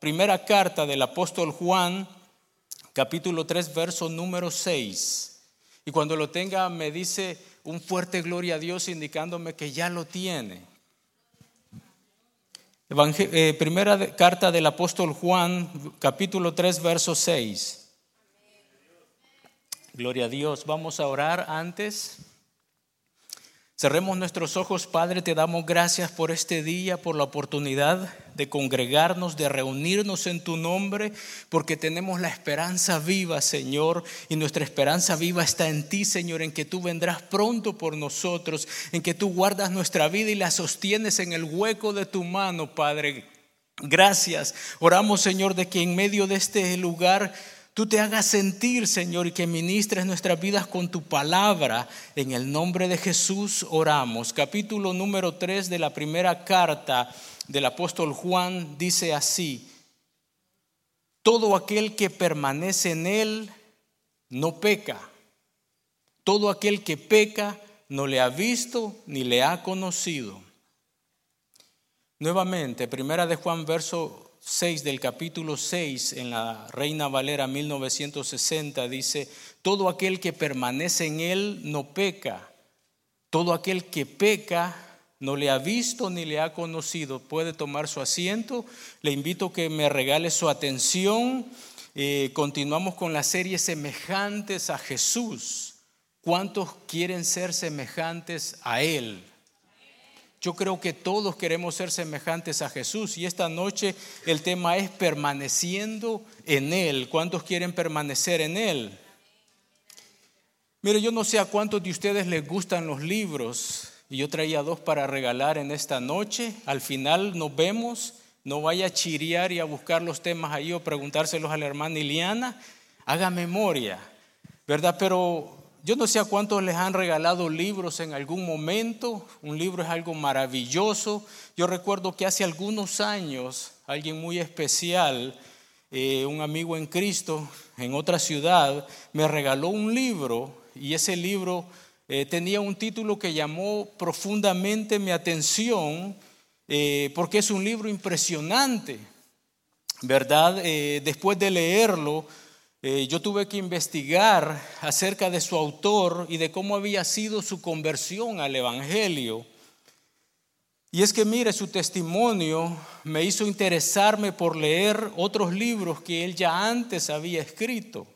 primera carta del apóstol Juan, capítulo 3, verso número 6. Y cuando lo tenga me dice un fuerte gloria a Dios indicándome que ya lo tiene. Eh, primera carta del apóstol Juan, capítulo 3, verso 6. Gloria a Dios. Vamos a orar antes. Cerremos nuestros ojos, Padre, te damos gracias por este día, por la oportunidad de congregarnos, de reunirnos en tu nombre, porque tenemos la esperanza viva, Señor, y nuestra esperanza viva está en ti, Señor, en que tú vendrás pronto por nosotros, en que tú guardas nuestra vida y la sostienes en el hueco de tu mano, Padre. Gracias. Oramos, Señor, de que en medio de este lugar tú te hagas sentir, Señor, y que ministres nuestras vidas con tu palabra. En el nombre de Jesús oramos. Capítulo número 3 de la primera carta del apóstol Juan dice así, todo aquel que permanece en él no peca. Todo aquel que peca no le ha visto ni le ha conocido. Nuevamente, primera de Juan verso 6 del capítulo 6 en la Reina Valera 1960 dice, todo aquel que permanece en él no peca. Todo aquel que peca no le ha visto ni le ha conocido. Puede tomar su asiento. Le invito a que me regale su atención. Eh, continuamos con la serie Semejantes a Jesús. ¿Cuántos quieren ser semejantes a Él? Yo creo que todos queremos ser semejantes a Jesús y esta noche el tema es permaneciendo en Él. ¿Cuántos quieren permanecer en Él? Mire, yo no sé a cuántos de ustedes les gustan los libros, yo traía dos para regalar en esta noche. Al final nos vemos. No vaya a chiriar y a buscar los temas ahí o preguntárselos a la hermana Iliana. Haga memoria, ¿verdad? Pero yo no sé a cuántos les han regalado libros en algún momento. Un libro es algo maravilloso. Yo recuerdo que hace algunos años alguien muy especial, eh, un amigo en Cristo en otra ciudad, me regaló un libro y ese libro eh, tenía un título que llamó profundamente mi atención eh, porque es un libro impresionante, ¿verdad? Eh, después de leerlo, yo tuve que investigar acerca de su autor y de cómo había sido su conversión al Evangelio. Y es que mire, su testimonio me hizo interesarme por leer otros libros que él ya antes había escrito.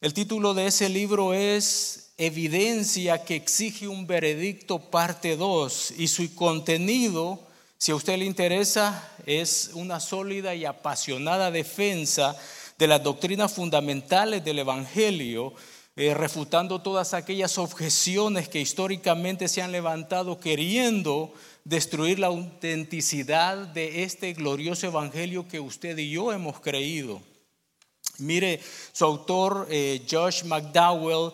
El título de ese libro es evidencia que exige un veredicto parte 2 y su contenido, si a usted le interesa, es una sólida y apasionada defensa de las doctrinas fundamentales del Evangelio, eh, refutando todas aquellas objeciones que históricamente se han levantado queriendo destruir la autenticidad de este glorioso Evangelio que usted y yo hemos creído. Mire, su autor, eh, Josh McDowell,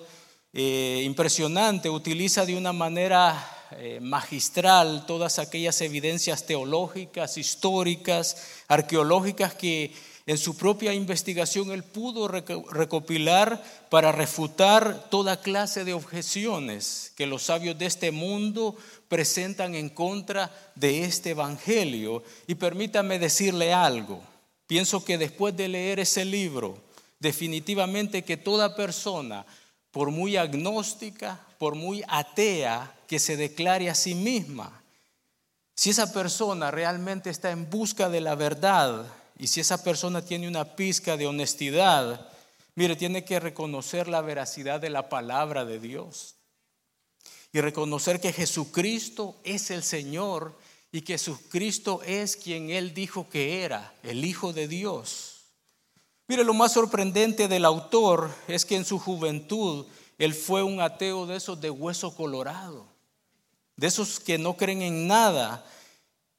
eh, impresionante, utiliza de una manera eh, magistral todas aquellas evidencias teológicas, históricas, arqueológicas que en su propia investigación él pudo recopilar para refutar toda clase de objeciones que los sabios de este mundo presentan en contra de este Evangelio. Y permítame decirle algo, pienso que después de leer ese libro, definitivamente que toda persona por muy agnóstica, por muy atea que se declare a sí misma, si esa persona realmente está en busca de la verdad y si esa persona tiene una pizca de honestidad, mire, tiene que reconocer la veracidad de la palabra de Dios y reconocer que Jesucristo es el Señor y que Jesucristo es quien Él dijo que era, el Hijo de Dios. Mire, lo más sorprendente del autor es que en su juventud él fue un ateo de esos de hueso colorado, de esos que no creen en nada.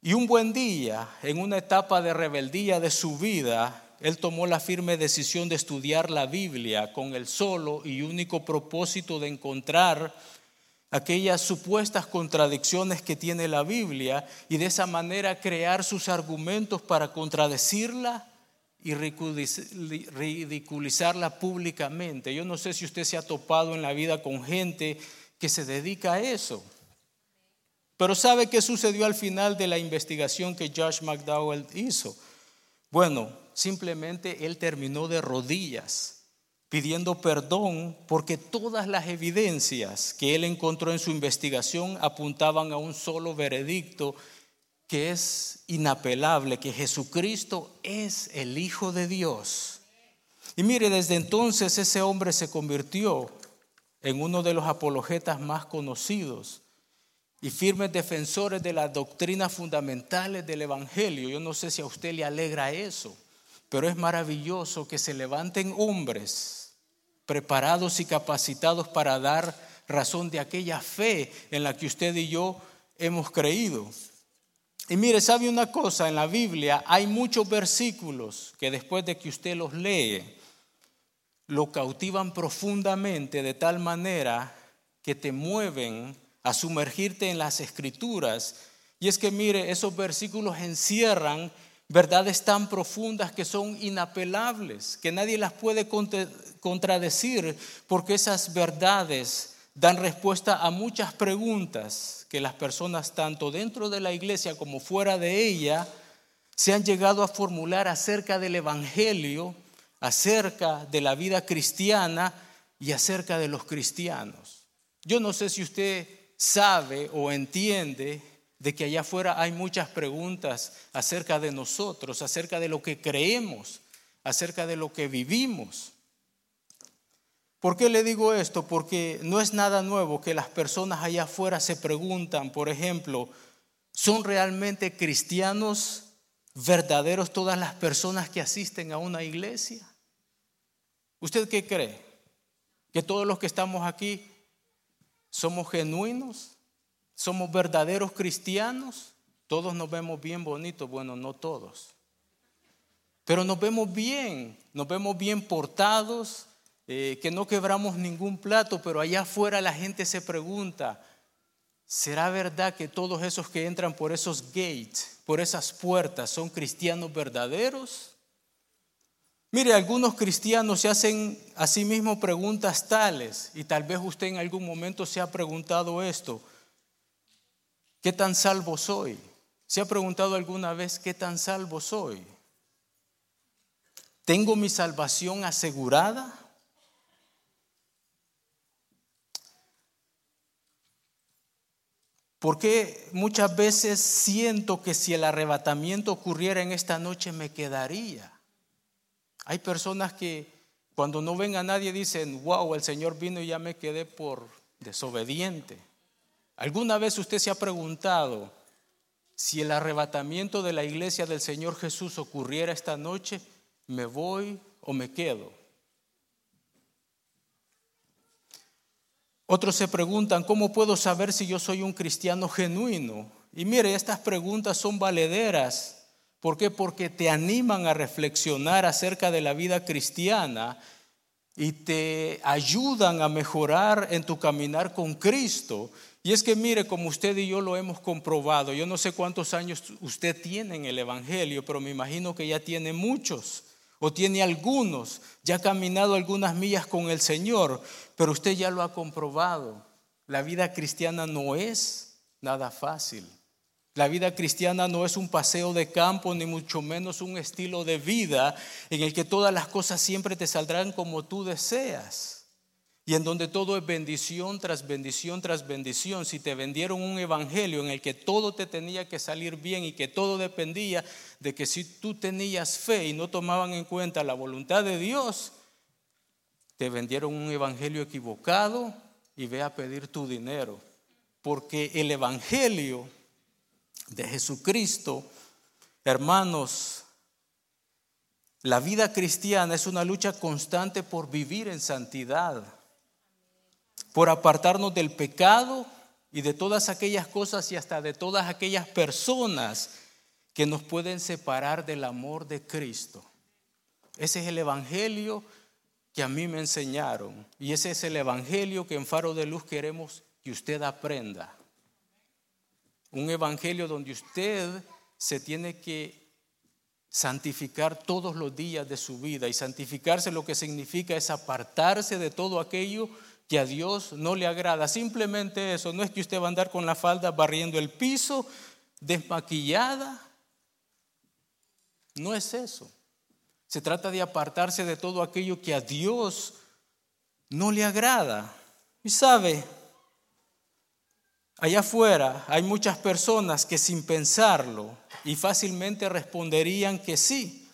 Y un buen día, en una etapa de rebeldía de su vida, él tomó la firme decisión de estudiar la Biblia con el solo y único propósito de encontrar aquellas supuestas contradicciones que tiene la Biblia y de esa manera crear sus argumentos para contradecirla y ridiculizarla públicamente. Yo no sé si usted se ha topado en la vida con gente que se dedica a eso. Pero ¿sabe qué sucedió al final de la investigación que Josh McDowell hizo? Bueno, simplemente él terminó de rodillas pidiendo perdón porque todas las evidencias que él encontró en su investigación apuntaban a un solo veredicto que es inapelable, que Jesucristo es el Hijo de Dios. Y mire, desde entonces ese hombre se convirtió en uno de los apologetas más conocidos y firmes defensores de las doctrinas fundamentales del Evangelio. Yo no sé si a usted le alegra eso, pero es maravilloso que se levanten hombres preparados y capacitados para dar razón de aquella fe en la que usted y yo hemos creído. Y mire, sabe una cosa, en la Biblia hay muchos versículos que después de que usted los lee, lo cautivan profundamente de tal manera que te mueven a sumergirte en las escrituras. Y es que mire, esos versículos encierran verdades tan profundas que son inapelables, que nadie las puede contradecir, porque esas verdades dan respuesta a muchas preguntas que las personas, tanto dentro de la iglesia como fuera de ella, se han llegado a formular acerca del Evangelio, acerca de la vida cristiana y acerca de los cristianos. Yo no sé si usted sabe o entiende de que allá afuera hay muchas preguntas acerca de nosotros, acerca de lo que creemos, acerca de lo que vivimos. ¿Por qué le digo esto? Porque no es nada nuevo que las personas allá afuera se preguntan, por ejemplo, ¿son realmente cristianos verdaderos todas las personas que asisten a una iglesia? ¿Usted qué cree? ¿Que todos los que estamos aquí somos genuinos? somos verdaderos cristianos, todos nos vemos bien bonitos, bueno, no todos, pero nos vemos bien, nos vemos bien portados, eh, que no quebramos ningún plato, pero allá afuera la gente se pregunta, ¿será verdad que todos esos que entran por esos gates, por esas puertas, son cristianos verdaderos? Mire, algunos cristianos se hacen a sí mismos preguntas tales, y tal vez usted en algún momento se ha preguntado esto. ¿Qué tan salvo soy? ¿Se ha preguntado alguna vez qué tan salvo soy? ¿Tengo mi salvación asegurada? Porque muchas veces siento que si el arrebatamiento ocurriera en esta noche me quedaría. Hay personas que cuando no ven a nadie dicen, wow, el Señor vino y ya me quedé por desobediente. ¿Alguna vez usted se ha preguntado si el arrebatamiento de la iglesia del Señor Jesús ocurriera esta noche, me voy o me quedo? Otros se preguntan, ¿cómo puedo saber si yo soy un cristiano genuino? Y mire, estas preguntas son valederas. ¿Por qué? Porque te animan a reflexionar acerca de la vida cristiana y te ayudan a mejorar en tu caminar con Cristo. Y es que mire, como usted y yo lo hemos comprobado, yo no sé cuántos años usted tiene en el Evangelio, pero me imagino que ya tiene muchos o tiene algunos, ya ha caminado algunas millas con el Señor, pero usted ya lo ha comprobado. La vida cristiana no es nada fácil. La vida cristiana no es un paseo de campo, ni mucho menos un estilo de vida en el que todas las cosas siempre te saldrán como tú deseas y en donde todo es bendición tras bendición tras bendición, si te vendieron un evangelio en el que todo te tenía que salir bien y que todo dependía de que si tú tenías fe y no tomaban en cuenta la voluntad de Dios, te vendieron un evangelio equivocado y ve a pedir tu dinero. Porque el evangelio de Jesucristo, hermanos, la vida cristiana es una lucha constante por vivir en santidad por apartarnos del pecado y de todas aquellas cosas y hasta de todas aquellas personas que nos pueden separar del amor de Cristo. Ese es el Evangelio que a mí me enseñaron y ese es el Evangelio que en Faro de Luz queremos que usted aprenda. Un Evangelio donde usted se tiene que santificar todos los días de su vida y santificarse lo que significa es apartarse de todo aquello que a Dios no le agrada. Simplemente eso, no es que usted va a andar con la falda barriendo el piso, desmaquillada. No es eso. Se trata de apartarse de todo aquello que a Dios no le agrada. Y sabe, allá afuera hay muchas personas que sin pensarlo y fácilmente responderían que sí.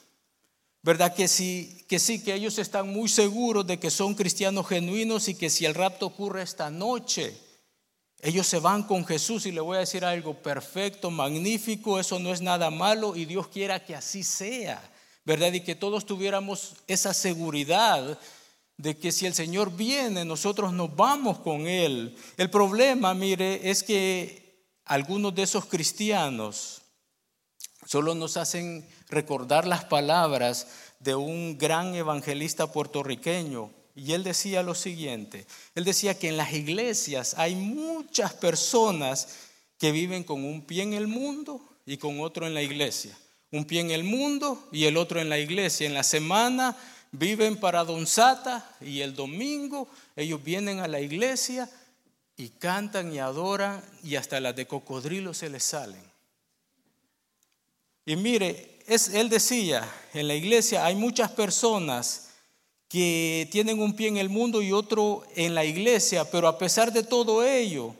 ¿Verdad que sí, que sí, que ellos están muy seguros de que son cristianos genuinos y que si el rapto ocurre esta noche, ellos se van con Jesús y le voy a decir algo perfecto, magnífico, eso no es nada malo y Dios quiera que así sea. ¿verdad? Y que todos tuviéramos esa seguridad de que si el Señor viene, nosotros nos vamos con Él. El problema, mire, es que algunos de esos cristianos solo nos hacen recordar las palabras de un gran evangelista puertorriqueño. Y él decía lo siguiente, él decía que en las iglesias hay muchas personas que viven con un pie en el mundo y con otro en la iglesia un pie en el mundo y el otro en la iglesia. En la semana viven para Don Sata y el domingo ellos vienen a la iglesia y cantan y adoran y hasta las de cocodrilo se les salen. Y mire, él decía, en la iglesia hay muchas personas que tienen un pie en el mundo y otro en la iglesia, pero a pesar de todo ello,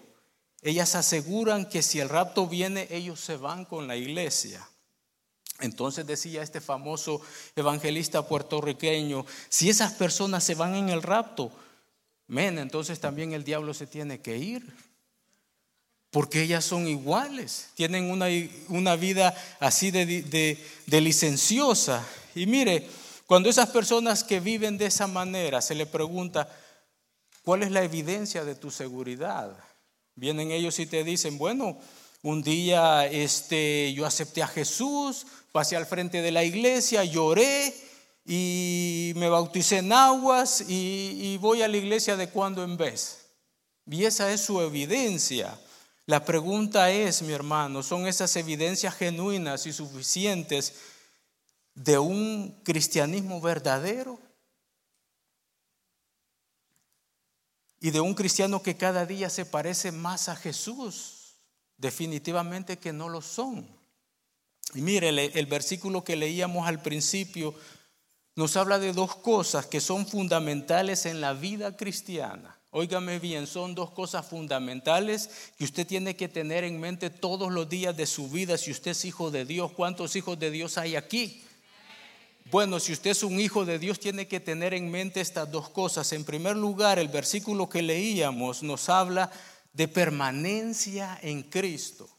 ellas aseguran que si el rapto viene, ellos se van con la iglesia. Entonces decía este famoso evangelista puertorriqueño, si esas personas se van en el rapto, men, entonces también el diablo se tiene que ir. Porque ellas son iguales, tienen una, una vida así de, de licenciosa. Y mire, cuando esas personas que viven de esa manera se le pregunta, ¿cuál es la evidencia de tu seguridad? Vienen ellos y te dicen, bueno, un día este, yo acepté a Jesús, pasé al frente de la iglesia, lloré y me bauticé en aguas y, voy a la iglesia de cuando en vez. Y esa es su evidencia. La pregunta es, mi hermano, ¿son esas evidencias genuinas y suficientes de un cristianismo verdadero? Y de un cristiano que cada día se parece más a Jesús. Definitivamente que no lo son. Y mire, el versículo que leíamos al principio nos habla de dos cosas que son fundamentales en la vida cristiana. Óigame bien, son dos cosas fundamentales que usted tiene que tener en mente todos los días de su vida si usted es hijo de Dios. ¿Cuántos hijos de Dios hay aquí? Bueno, si usted es un hijo de Dios, tiene que tener en mente estas dos cosas. En primer lugar, el versículo que leíamos nos habla de permanencia en Cristo.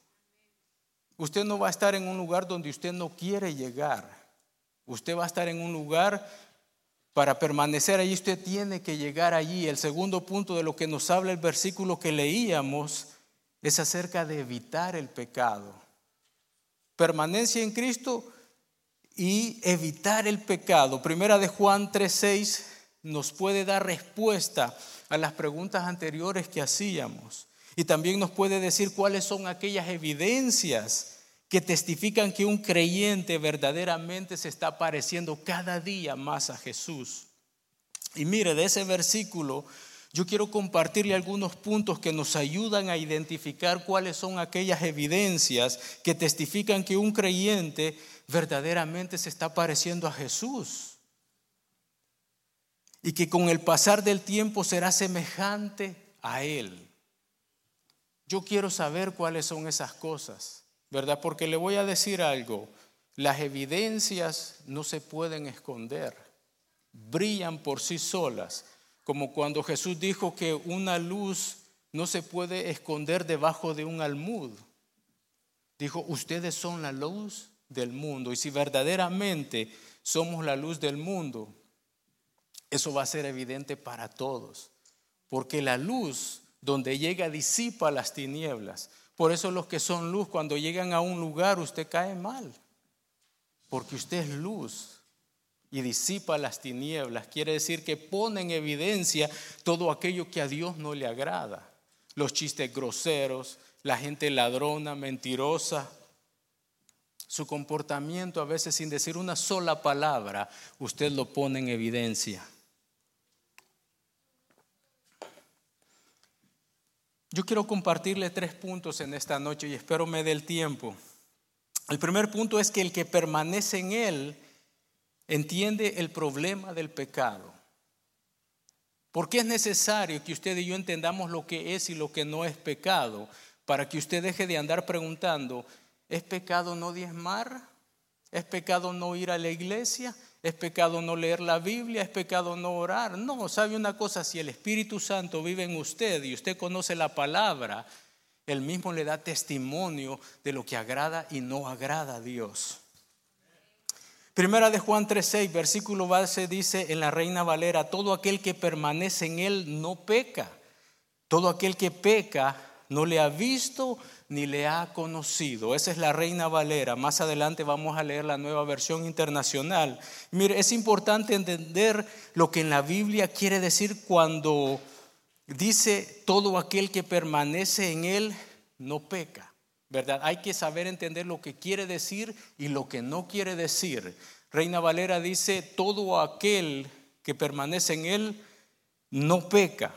Usted no va a estar en un lugar donde usted no quiere llegar. Usted va a estar en un lugar para permanecer allí. Usted tiene que llegar allí. El segundo punto de lo que nos habla el versículo que leíamos es acerca de evitar el pecado. Permanencia en Cristo y evitar el pecado. Primera de Juan 3:6 nos puede dar respuesta a las preguntas anteriores que hacíamos. Y también nos puede decir cuáles son aquellas evidencias que testifican que un creyente verdaderamente se está pareciendo cada día más a Jesús. Y mire, de ese versículo yo quiero compartirle algunos puntos que nos ayudan a identificar cuáles son aquellas evidencias que testifican que un creyente verdaderamente se está pareciendo a Jesús. Y que con el pasar del tiempo será semejante a Él. Yo quiero saber cuáles son esas cosas, ¿verdad? Porque le voy a decir algo, las evidencias no se pueden esconder, brillan por sí solas, como cuando Jesús dijo que una luz no se puede esconder debajo de un almud. Dijo, ustedes son la luz del mundo y si verdaderamente somos la luz del mundo, eso va a ser evidente para todos, porque la luz donde llega disipa las tinieblas. Por eso los que son luz, cuando llegan a un lugar, usted cae mal, porque usted es luz y disipa las tinieblas. Quiere decir que pone en evidencia todo aquello que a Dios no le agrada. Los chistes groseros, la gente ladrona, mentirosa. Su comportamiento a veces sin decir una sola palabra, usted lo pone en evidencia. Yo quiero compartirle tres puntos en esta noche y espero me dé el tiempo. El primer punto es que el que permanece en Él entiende el problema del pecado. ¿Por qué es necesario que usted y yo entendamos lo que es y lo que no es pecado? Para que usted deje de andar preguntando, ¿es pecado no diezmar? ¿Es pecado no ir a la iglesia? ¿Es pecado no leer la Biblia? ¿Es pecado no orar? No, sabe una cosa, si el Espíritu Santo vive en usted y usted conoce la palabra, él mismo le da testimonio de lo que agrada y no agrada a Dios. Primera de Juan 3:6, versículo base dice en la Reina Valera, todo aquel que permanece en él no peca. Todo aquel que peca no le ha visto ni le ha conocido. Esa es la Reina Valera. Más adelante vamos a leer la nueva versión internacional. Mire, es importante entender lo que en la Biblia quiere decir cuando dice todo aquel que permanece en él no peca. ¿verdad? Hay que saber entender lo que quiere decir y lo que no quiere decir. Reina Valera dice, todo aquel que permanece en él no peca.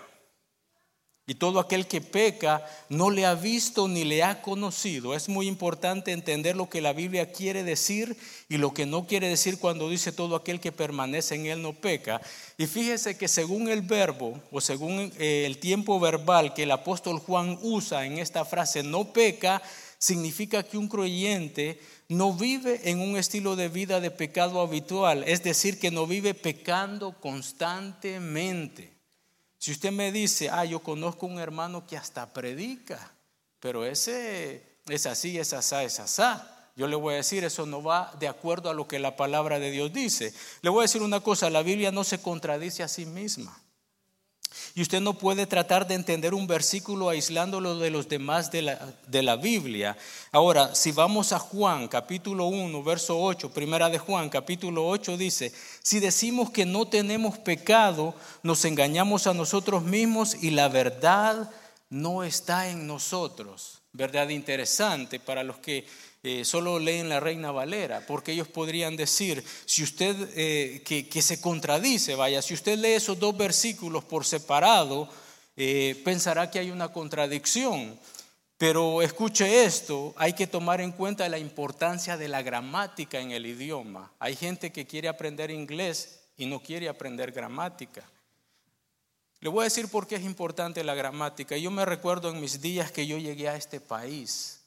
Y todo aquel que peca no le ha visto ni le ha conocido. Es muy importante entender lo que la Biblia quiere decir y lo que no quiere decir cuando dice todo aquel que permanece en él no peca. Y fíjese que según el verbo o según eh, el tiempo verbal que el apóstol Juan usa en esta frase no peca, significa que un creyente no vive en un estilo de vida de pecado habitual, es decir, que no vive pecando constantemente. Si usted me dice, ah, yo conozco un hermano que hasta predica, pero ese es así, es asá, es asá. Yo le voy a decir, eso no va de acuerdo a lo que la palabra de Dios dice. Le voy a decir una cosa, la Biblia no se contradice a sí misma. Y usted no puede tratar de entender un versículo aislándolo de los demás de la, de la, Biblia. Ahora, si vamos a Juan capítulo 1, verso 8, primera de Juan capítulo 8 dice, si decimos que no tenemos pecado, nos engañamos a nosotros mismos y la verdad no está en nosotros. Verdad interesante para los que eh, solo leen la Reina Valera, porque ellos podrían decir, si usted, eh, que, se contradice, vaya, si usted lee esos dos versículos por separado, eh, pensará que hay una contradicción. Pero escuche esto, hay que tomar en cuenta la importancia de la gramática en el idioma. Hay gente que quiere aprender inglés y no quiere aprender gramática. Le voy a decir por qué es importante la gramática. Yo me recuerdo en mis días que yo llegué a este país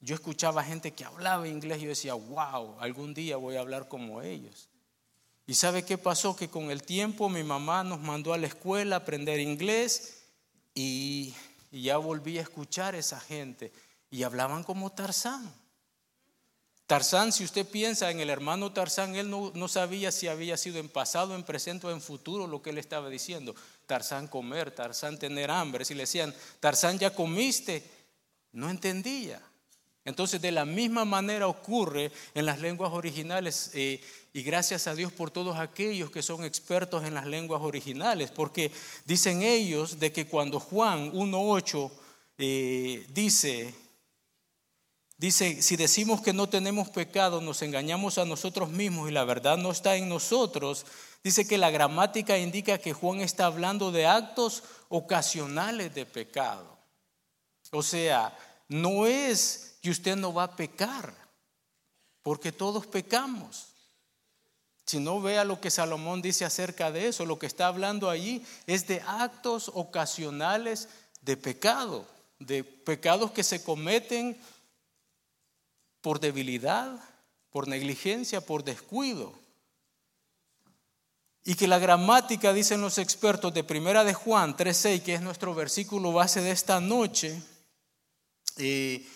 yo escuchaba gente que hablaba inglés y yo decía, wow, algún día voy a hablar como ellos. ¿Y sabe qué pasó? Que con el tiempo mi mamá nos mandó a la escuela a aprender inglés y, ya volví a escuchar a esa gente y hablaban como Tarzán. Tarzán, si usted piensa en el hermano Tarzán, él no, no, sabía si había sido en pasado, en presente o en futuro lo que él estaba diciendo. Tarzán comer, Tarzán tener hambre. Si le decían, Tarzán ya comiste, no entendía. Entonces, de la misma manera ocurre en las lenguas originales eh, y gracias a Dios por todos aquellos que son expertos en las lenguas originales, porque dicen ellos de que cuando Juan 1.8 eh, dice, dice, si decimos que no tenemos pecado, nos engañamos a nosotros mismos y la verdad no está en nosotros, dice que la gramática indica que Juan está hablando de actos ocasionales de pecado. O sea, no es que usted no va a pecar, porque todos pecamos. Si no vea lo que Salomón dice acerca de eso, lo que está hablando allí es de actos ocasionales de pecado, de pecados que se cometen por debilidad, por negligencia, por descuido. Y que la gramática, dicen los expertos de Primera de Juan 3.6, que es nuestro versículo base de esta noche, eh,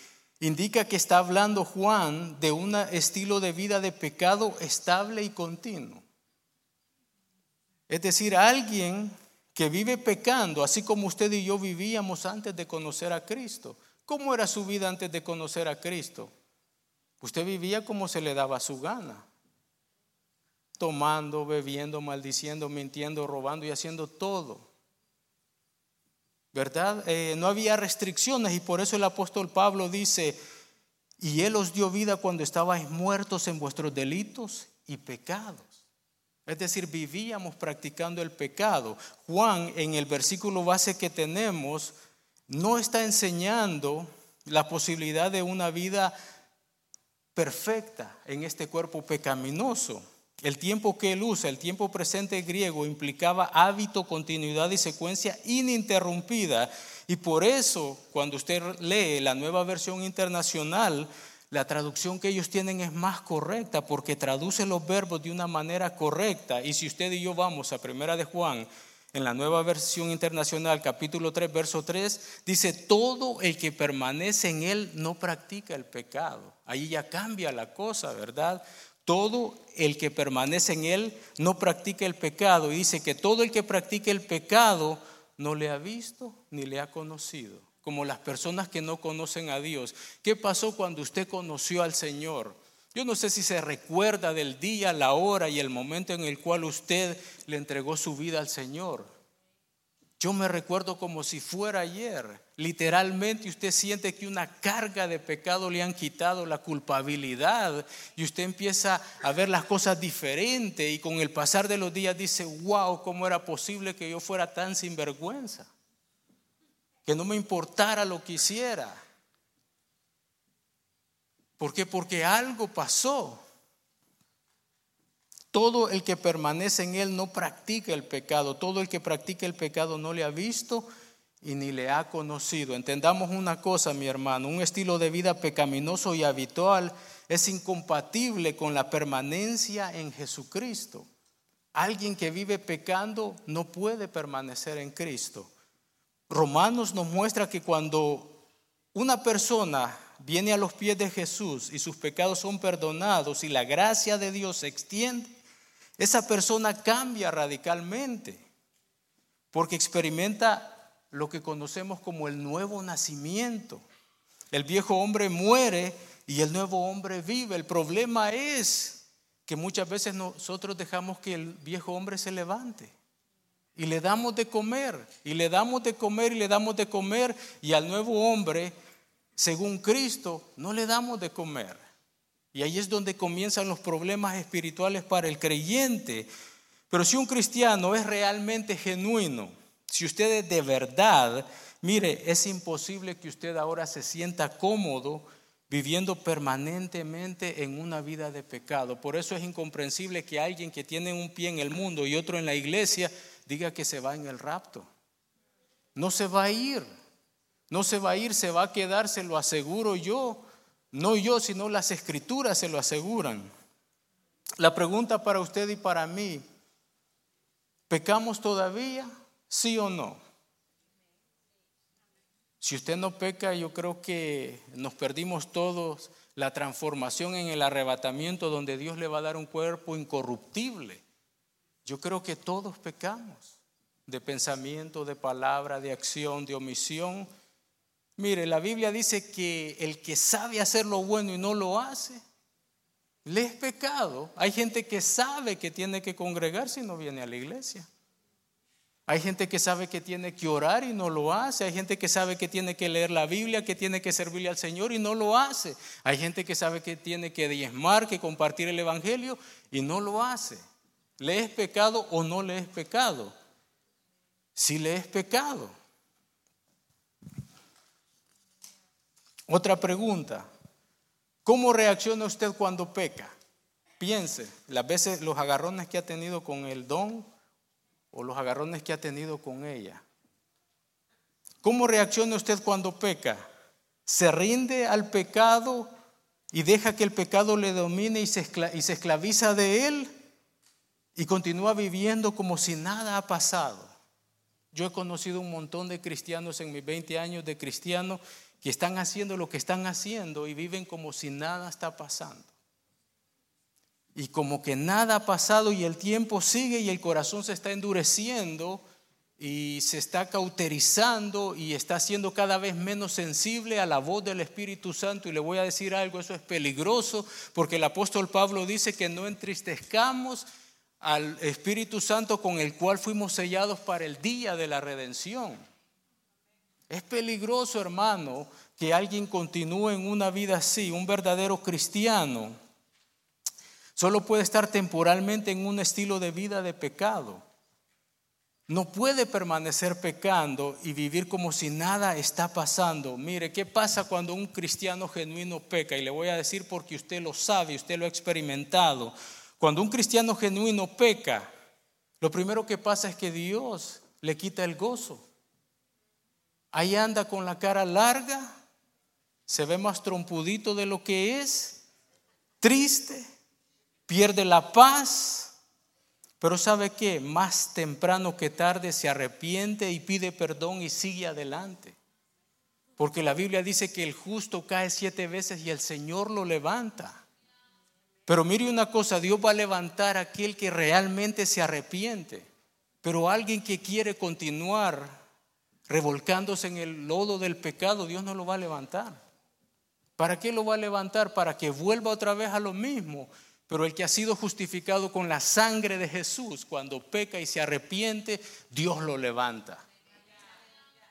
indica que está hablando Juan de un estilo de vida de pecado estable y continuo. Es decir, alguien que vive pecando, así como usted y yo vivíamos antes de conocer a Cristo. ¿Cómo era su vida antes de conocer a Cristo? Usted vivía como se le daba su gana, tomando, bebiendo, maldiciendo, mintiendo, robando y haciendo todo. ¿Verdad? Eh, no había restricciones y por eso el apóstol Pablo dice, y Él os dio vida cuando estabais muertos en vuestros delitos y pecados. Es decir, vivíamos practicando el pecado. Juan, en el versículo base que tenemos, no está enseñando la posibilidad de una vida perfecta en este cuerpo pecaminoso. El tiempo que él usa, el tiempo presente griego, implicaba hábito, continuidad y secuencia ininterrumpida. Y por eso, cuando usted lee la nueva versión internacional, la traducción que ellos tienen es más correcta porque traduce los verbos de una manera correcta. Y si usted y yo vamos a Primera de Juan, en la nueva versión internacional, capítulo 3, verso 3, dice, todo el que permanece en él no practica el pecado. Ahí ya cambia la cosa, ¿verdad? Todo el que permanece en él no practica el pecado. Y dice que todo el que practica el pecado no le ha visto ni le ha conocido. Como las personas que no conocen a Dios. ¿Qué pasó cuando usted conoció al Señor? Yo no sé si se recuerda del día, la hora y el momento en el cual usted le entregó su vida al Señor. Yo me recuerdo como si fuera ayer. Literalmente usted siente que una carga de pecado le han quitado la culpabilidad y usted empieza a ver las cosas diferente y con el pasar de los días dice, wow, ¿cómo era posible que yo fuera tan sinvergüenza? Que no me importara lo que hiciera. ¿Por qué? Porque algo pasó. Todo el que permanece en él no practica el pecado. Todo el que practica el pecado no le ha visto y ni le ha conocido. Entendamos una cosa, mi hermano, un estilo de vida pecaminoso y habitual es incompatible con la permanencia en Jesucristo. Alguien que vive pecando no puede permanecer en Cristo. Romanos nos muestra que cuando una persona viene a los pies de Jesús y sus pecados son perdonados y la gracia de Dios se extiende, esa persona cambia radicalmente porque experimenta lo que conocemos como el nuevo nacimiento. El viejo hombre muere y el nuevo hombre vive. El problema es que muchas veces nosotros dejamos que el viejo hombre se levante y le damos de comer y le damos de comer y le damos de comer y al nuevo hombre según Cristo, no le damos de comer. Y ahí es donde comienzan los problemas espirituales para el creyente. Pero si un cristiano es realmente genuino, si usted es de verdad, mire, es imposible que usted ahora se sienta cómodo viviendo permanentemente en una vida de pecado. Por eso es incomprensible que alguien que tiene un pie en el mundo y otro en la iglesia diga que se va en el rapto. No se va a ir. No se va a ir, se va a quedar, se lo aseguro yo. No yo, sino las escrituras se lo aseguran. La pregunta para usted y para mí, ¿pecamos todavía? ¿Sí o no? Si usted no peca, yo creo que nos perdimos todos la transformación en el arrebatamiento donde Dios le va a dar un cuerpo incorruptible. Yo creo que todos pecamos de pensamiento, de palabra, de acción, de omisión Mire, la Biblia dice que el que sabe hacer lo bueno y no lo hace, le es pecado. Hay gente que sabe que tiene que congregarse y no viene a la iglesia. Hay gente que sabe que tiene que orar y no lo hace. Hay gente que sabe que tiene que leer la Biblia, que tiene que servirle al Señor y no lo hace. Hay gente que sabe que tiene que diezmar, que compartir el Evangelio y no lo hace. ¿Le es pecado o no le es pecado? Si le es pecado. Otra pregunta, ¿cómo reacciona usted cuando peca? Piense, las veces los agarrones que ha tenido con el don o los agarrones que ha tenido con ella. ¿Cómo reacciona usted cuando peca? ¿Se rinde al pecado y deja que el pecado le domine y se, esclaviza de él? Y continúa viviendo como si nada ha pasado. Yo he conocido un montón de cristianos en mis 20 años de cristiano que están haciendo lo que están haciendo y viven como si nada está pasando. Y como que nada ha pasado y el tiempo sigue y el corazón se está endureciendo y se está cauterizando y está siendo cada vez menos sensible a la voz del Espíritu Santo. Y le voy a decir algo, eso es peligroso porque el apóstol Pablo dice que no entristezcamos al Espíritu Santo con el cual fuimos sellados para el día de la redención. Es peligroso, hermano, que alguien continúe en una vida así, un verdadero cristiano. Solo puede estar temporalmente en un estilo de vida de pecado. no puede permanecer pecando y vivir como si nada está pasando. Mire, ¿qué pasa cuando un cristiano genuino peca? Y le voy a decir porque usted lo sabe, usted lo ha experimentado. Cuando un cristiano genuino peca, lo primero que pasa es que Dios le quita el gozo. Ahí anda con la cara larga, se ve más trompudito de lo que es, triste, pierde la paz pero ¿sabe qué? Más temprano que tarde se arrepiente y pide perdón y sigue adelante. Porque la Biblia dice que el justo cae siete veces y el Señor lo levanta. Pero mire una cosa, Dios va a levantar a aquel que realmente se arrepiente. Pero alguien que quiere continuar revolcándose en el lodo del pecado, Dios no lo va a levantar. ¿Para qué lo va a levantar? Para que vuelva otra vez a lo mismo. Pero el que ha sido justificado con la sangre de Jesús, cuando peca y se arrepiente, Dios lo levanta.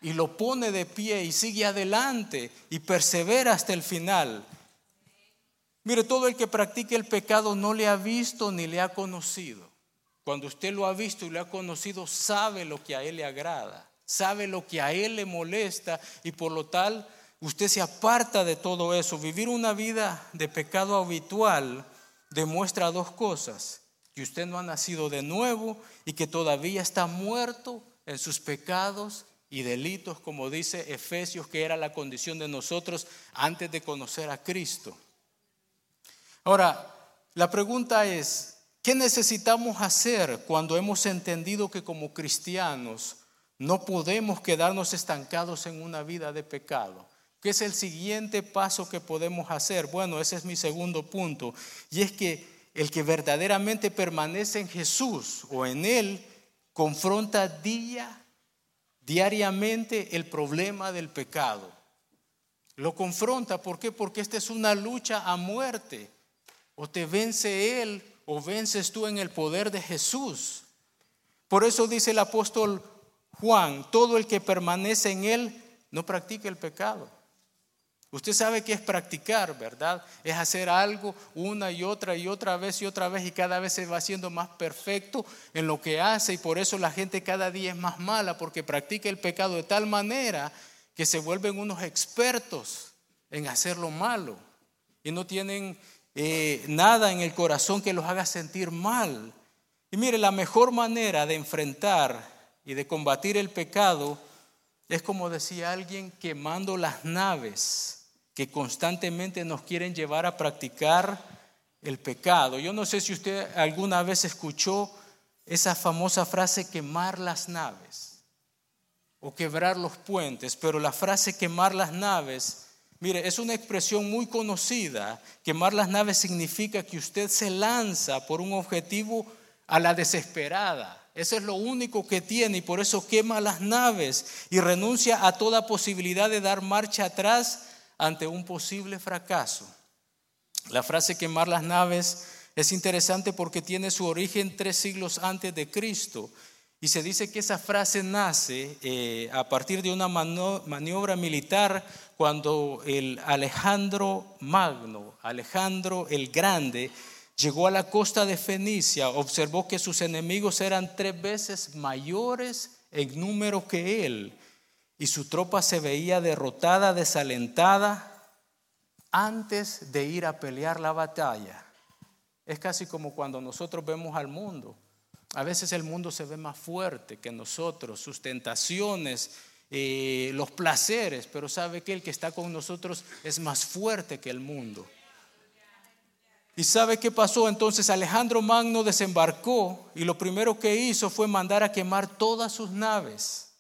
Y lo pone de pie y sigue adelante y persevera hasta el final. Mire, todo el que practique el pecado no le ha visto ni le ha conocido. Cuando usted lo ha visto y lo ha conocido, sabe lo que a él le agrada, sabe lo que a él le molesta y por lo tal usted se aparta de todo eso. Vivir una vida de pecado habitual demuestra dos cosas, que usted no ha nacido de nuevo y que todavía está muerto en sus pecados y delitos, como dice Efesios, que era la condición de nosotros antes de conocer a Cristo. Ahora, la pregunta es, ¿qué necesitamos hacer cuando hemos entendido que como cristianos no podemos quedarnos estancados en una vida de pecado? ¿Qué es el siguiente paso que podemos hacer? Bueno, ese es mi segundo punto. Y es que el que verdaderamente permanece en Jesús o en Él confronta día, diariamente el problema del pecado. Lo confronta, ¿por qué? Porque esta es una lucha a muerte. O te vence Él o vences tú en el poder de Jesús. Por eso dice el apóstol Juan, todo el que permanece en Él no practica el pecado. Usted sabe que es practicar, ¿verdad? Es hacer algo una y otra y otra vez y otra vez y cada vez se va haciendo más perfecto en lo que hace y por eso la gente cada día es más mala porque practica el pecado de tal manera que se vuelven unos expertos en hacer lo malo y no tienen eh, nada en el corazón que los haga sentir mal. Y mire, la mejor manera de enfrentar y de combatir el pecado es como decía alguien, quemando las naves que constantemente nos quieren llevar a practicar el pecado. Yo no sé si usted alguna vez escuchó esa famosa frase quemar las naves o quebrar los puentes, pero la frase quemar las naves, mire, es una expresión muy conocida. Quemar las naves significa que usted se lanza por un objetivo a la desesperada. Eso es lo único que tiene y por eso quema las naves y renuncia a toda posibilidad de dar marcha atrás ante un posible fracaso. La frase quemar las naves es interesante porque tiene su origen tres siglos antes de Cristo. Y se dice que esa frase nace eh, a partir de una maniobra militar cuando el Alejandro Magno, Alejandro el Grande, llegó a la costa de Fenicia, observó que sus enemigos eran tres veces mayores en número que él y su tropa se veía derrotada, desalentada, antes de ir a pelear la batalla. Es casi como cuando nosotros vemos al mundo. A veces el mundo se ve más fuerte que nosotros, sus tentaciones, eh, los placeres, pero sabe que el que está con nosotros es más fuerte que el mundo. ¿Y sabe qué pasó? Entonces Alejandro Magno desembarcó y lo primero que hizo fue mandar a quemar todas sus naves.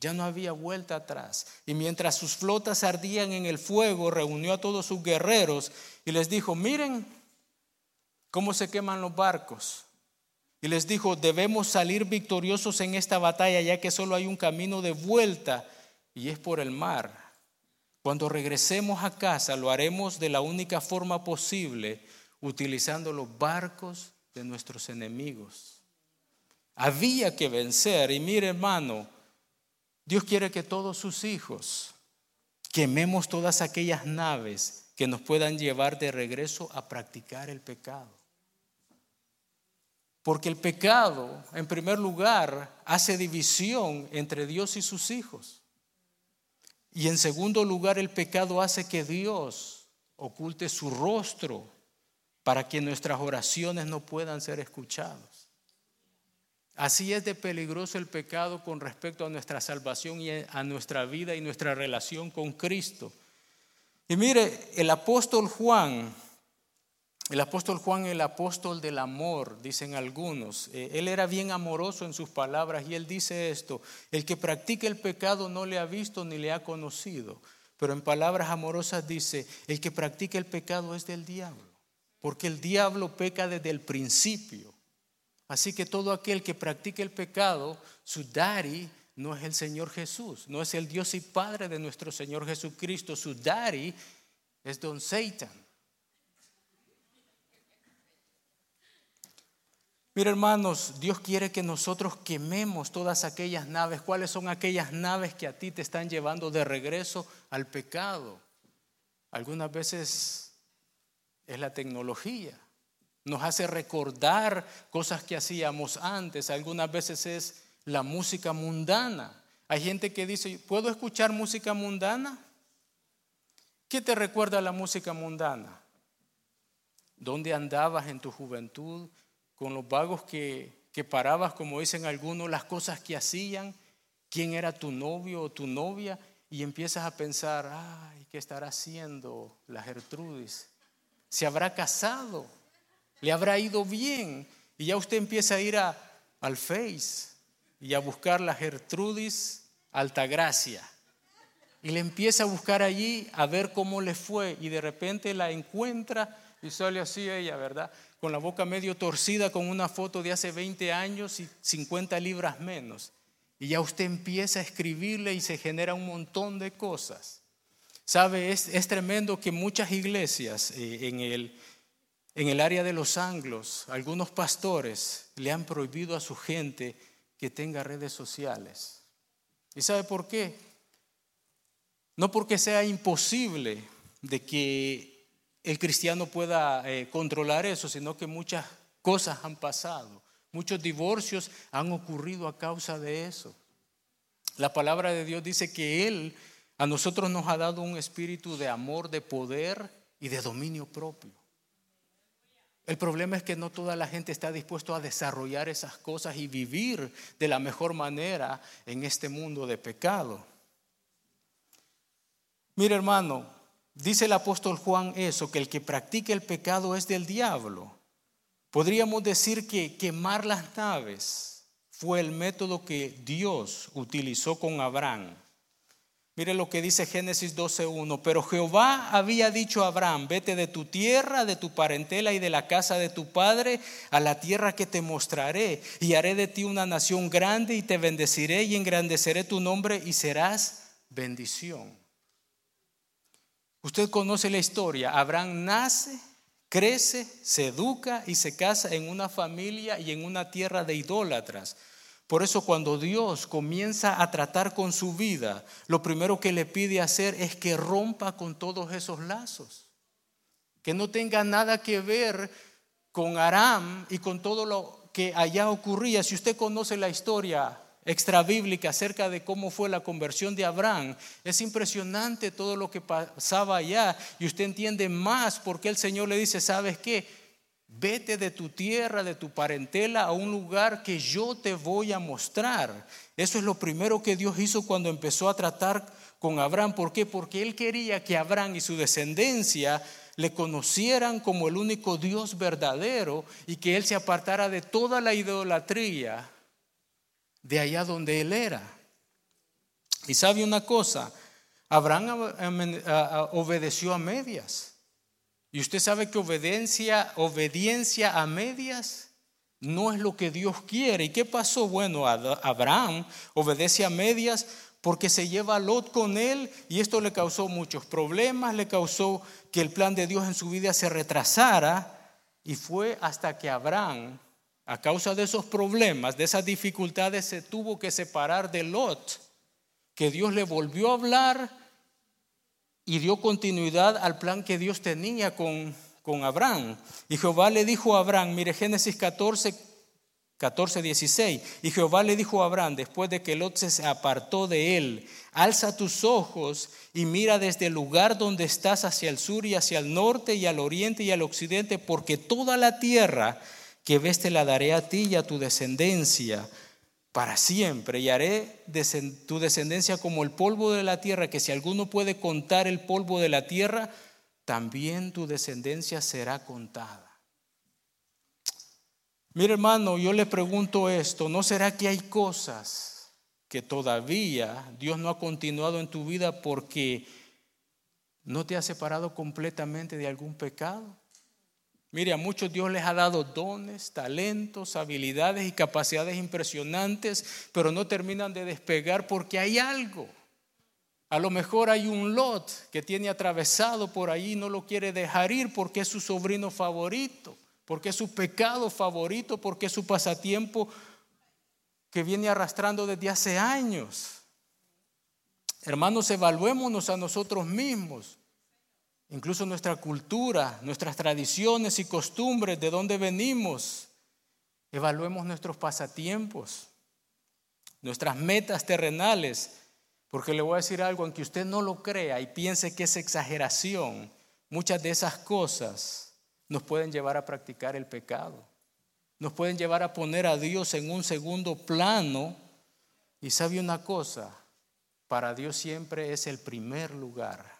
Ya no había vuelta atrás. Y mientras sus flotas ardían en el fuego, reunió a todos sus guerreros y les dijo, miren cómo se queman los barcos. Y les dijo, debemos salir victoriosos en esta batalla, ya que solo hay un camino de vuelta y es por el mar. Cuando regresemos a casa lo haremos de la única forma posible, utilizando los barcos de nuestros enemigos. Había que vencer. Y mire hermano, Dios quiere que todos sus hijos quememos todas aquellas naves que nos puedan llevar de regreso a practicar el pecado. Porque el pecado, en primer lugar, hace división entre Dios y sus hijos. Y en segundo lugar, el pecado hace que Dios oculte su rostro para que nuestras oraciones no puedan ser escuchadas. Así es de peligroso el pecado con respecto a nuestra salvación y a nuestra vida y nuestra relación con Cristo. Y mire, el apóstol Juan, el apóstol Juan, el apóstol del amor, dicen algunos, eh, él era bien amoroso en sus palabras y él dice esto, el que practica el pecado no le ha visto ni le ha conocido, pero en palabras amorosas dice, el que practica el pecado es del diablo, porque el diablo peca desde el principio. Así que todo aquel que practique el pecado, su daddy no es el Señor Jesús, no es el Dios y Padre de nuestro Señor Jesucristo, su daddy es don Satan. Mira hermanos, Dios quiere que nosotros quememos todas aquellas naves. ¿Cuáles son aquellas naves que a ti te están llevando de regreso al pecado? Algunas veces es la tecnología nos hace recordar cosas que hacíamos antes, algunas veces es la música mundana. Hay gente que dice, ¿puedo escuchar música mundana? ¿Qué te recuerda la música mundana? ¿Dónde andabas en tu juventud con los vagos que, que parabas, como dicen algunos, las cosas que hacían? ¿Quién era tu novio o tu novia? Y empiezas a pensar, ay, ¿qué estará haciendo la Gertrudis? ¿Se habrá casado? le habrá ido bien. Y ya usted empieza a ir a, al Face y a buscar la Gertrudis Altagracia. Y le empieza a buscar allí a ver cómo le fue. Y de repente la encuentra y sale así ella, ¿verdad? Con la boca medio torcida, con una foto de hace 20 años y 50 libras menos. Y ya usted empieza a escribirle y se genera un montón de cosas. ¿Sabe? Es, es tremendo que muchas iglesias eh, en el en el área de los anglos, algunos pastores le han prohibido a su gente que tenga redes sociales. ¿Y sabe por qué? No porque sea imposible de que el cristiano pueda eh, controlar eso, sino que muchas cosas han pasado. Muchos divorcios han ocurrido a causa de eso. La palabra de Dios dice que Él a nosotros nos ha dado un espíritu de amor, de poder y de dominio propio. El problema es que no toda la gente está dispuesto a desarrollar esas cosas y vivir de la mejor manera en este mundo de pecado. Mire hermano, dice el apóstol Juan eso, que el que practica el pecado es del diablo. Podríamos decir que quemar las naves fue el método que Dios utilizó con Abraham Mire lo que dice Génesis 12.1. Pero Jehová había dicho a Abraham, vete de tu tierra, de tu parentela y de la casa de tu padre a la tierra que te mostraré. Y haré de ti una nación grande y te bendeciré y engrandeceré tu nombre y serás bendición. Usted conoce la historia. Abraham nace, crece, se educa y se casa en una familia y en una tierra de idólatras. Por eso cuando Dios comienza a tratar con su vida, lo primero que le pide hacer es que rompa con todos esos lazos, que no tenga nada que ver con Aram y con todo lo que allá ocurría. Si usted conoce la historia extrabíblica acerca de cómo fue la conversión de Abraham, es impresionante todo lo que pasaba allá y usted entiende más porque el Señor le dice, ¿sabes qué? Vete de tu tierra, de tu parentela, a un lugar que yo te voy a mostrar. Eso es lo primero que Dios hizo cuando empezó a tratar con Abraham. ¿Por qué? Porque Él quería que Abraham y su descendencia le conocieran como el único Dios verdadero y que Él se apartara de toda la idolatría de allá donde Él era. Y sabe una cosa, Abraham obedeció a medias. Y usted sabe que obediencia, obediencia a medias no es lo que Dios quiere. ¿Y qué pasó? Bueno, Abraham obedece a medias porque se lleva a Lot con él y esto le causó muchos problemas, le causó que el plan de Dios en su vida se retrasara y fue hasta que Abraham, a causa de esos problemas, de esas dificultades, se tuvo que separar de Lot, que Dios le volvió a hablar y dio continuidad al plan que Dios tenía con, con Abraham. Y Jehová le dijo a Abraham, mire Génesis 14, 14, 16. Y Jehová le dijo a Abraham, después de que Lot se apartó de él, alza tus ojos y mira desde el lugar donde estás hacia el sur y hacia el norte y al oriente y al occidente, porque toda la tierra que ves te la daré a ti y a tu descendencia para siempre, y haré tu descendencia como el polvo de la tierra, que si alguno puede contar el polvo de la tierra, también tu descendencia será contada. Mire hermano, yo le pregunto esto, ¿no será que hay cosas que todavía Dios no ha continuado en tu vida porque no te ha separado completamente de algún pecado? Mire, a muchos Dios les ha dado dones, talentos, habilidades y capacidades impresionantes, pero no terminan de despegar porque hay algo. A lo mejor hay un Lot que tiene atravesado por ahí y no lo quiere dejar ir porque es su sobrino favorito porque es su pecado favorito, porque es su pasatiempo que viene arrastrando desde hace años. Hermanos, evaluémonos a nosotros mismos, incluso nuestra cultura, nuestras tradiciones y costumbres, de dónde venimos. Evaluemos nuestros pasatiempos, nuestras metas terrenales, porque le voy a decir algo, aunque usted no lo crea y piense que es exageración, muchas de esas cosas nos pueden llevar a practicar el pecado. Nos pueden llevar a poner a Dios en un segundo plano. Y sabe una cosa, para Dios siempre es el primer lugar.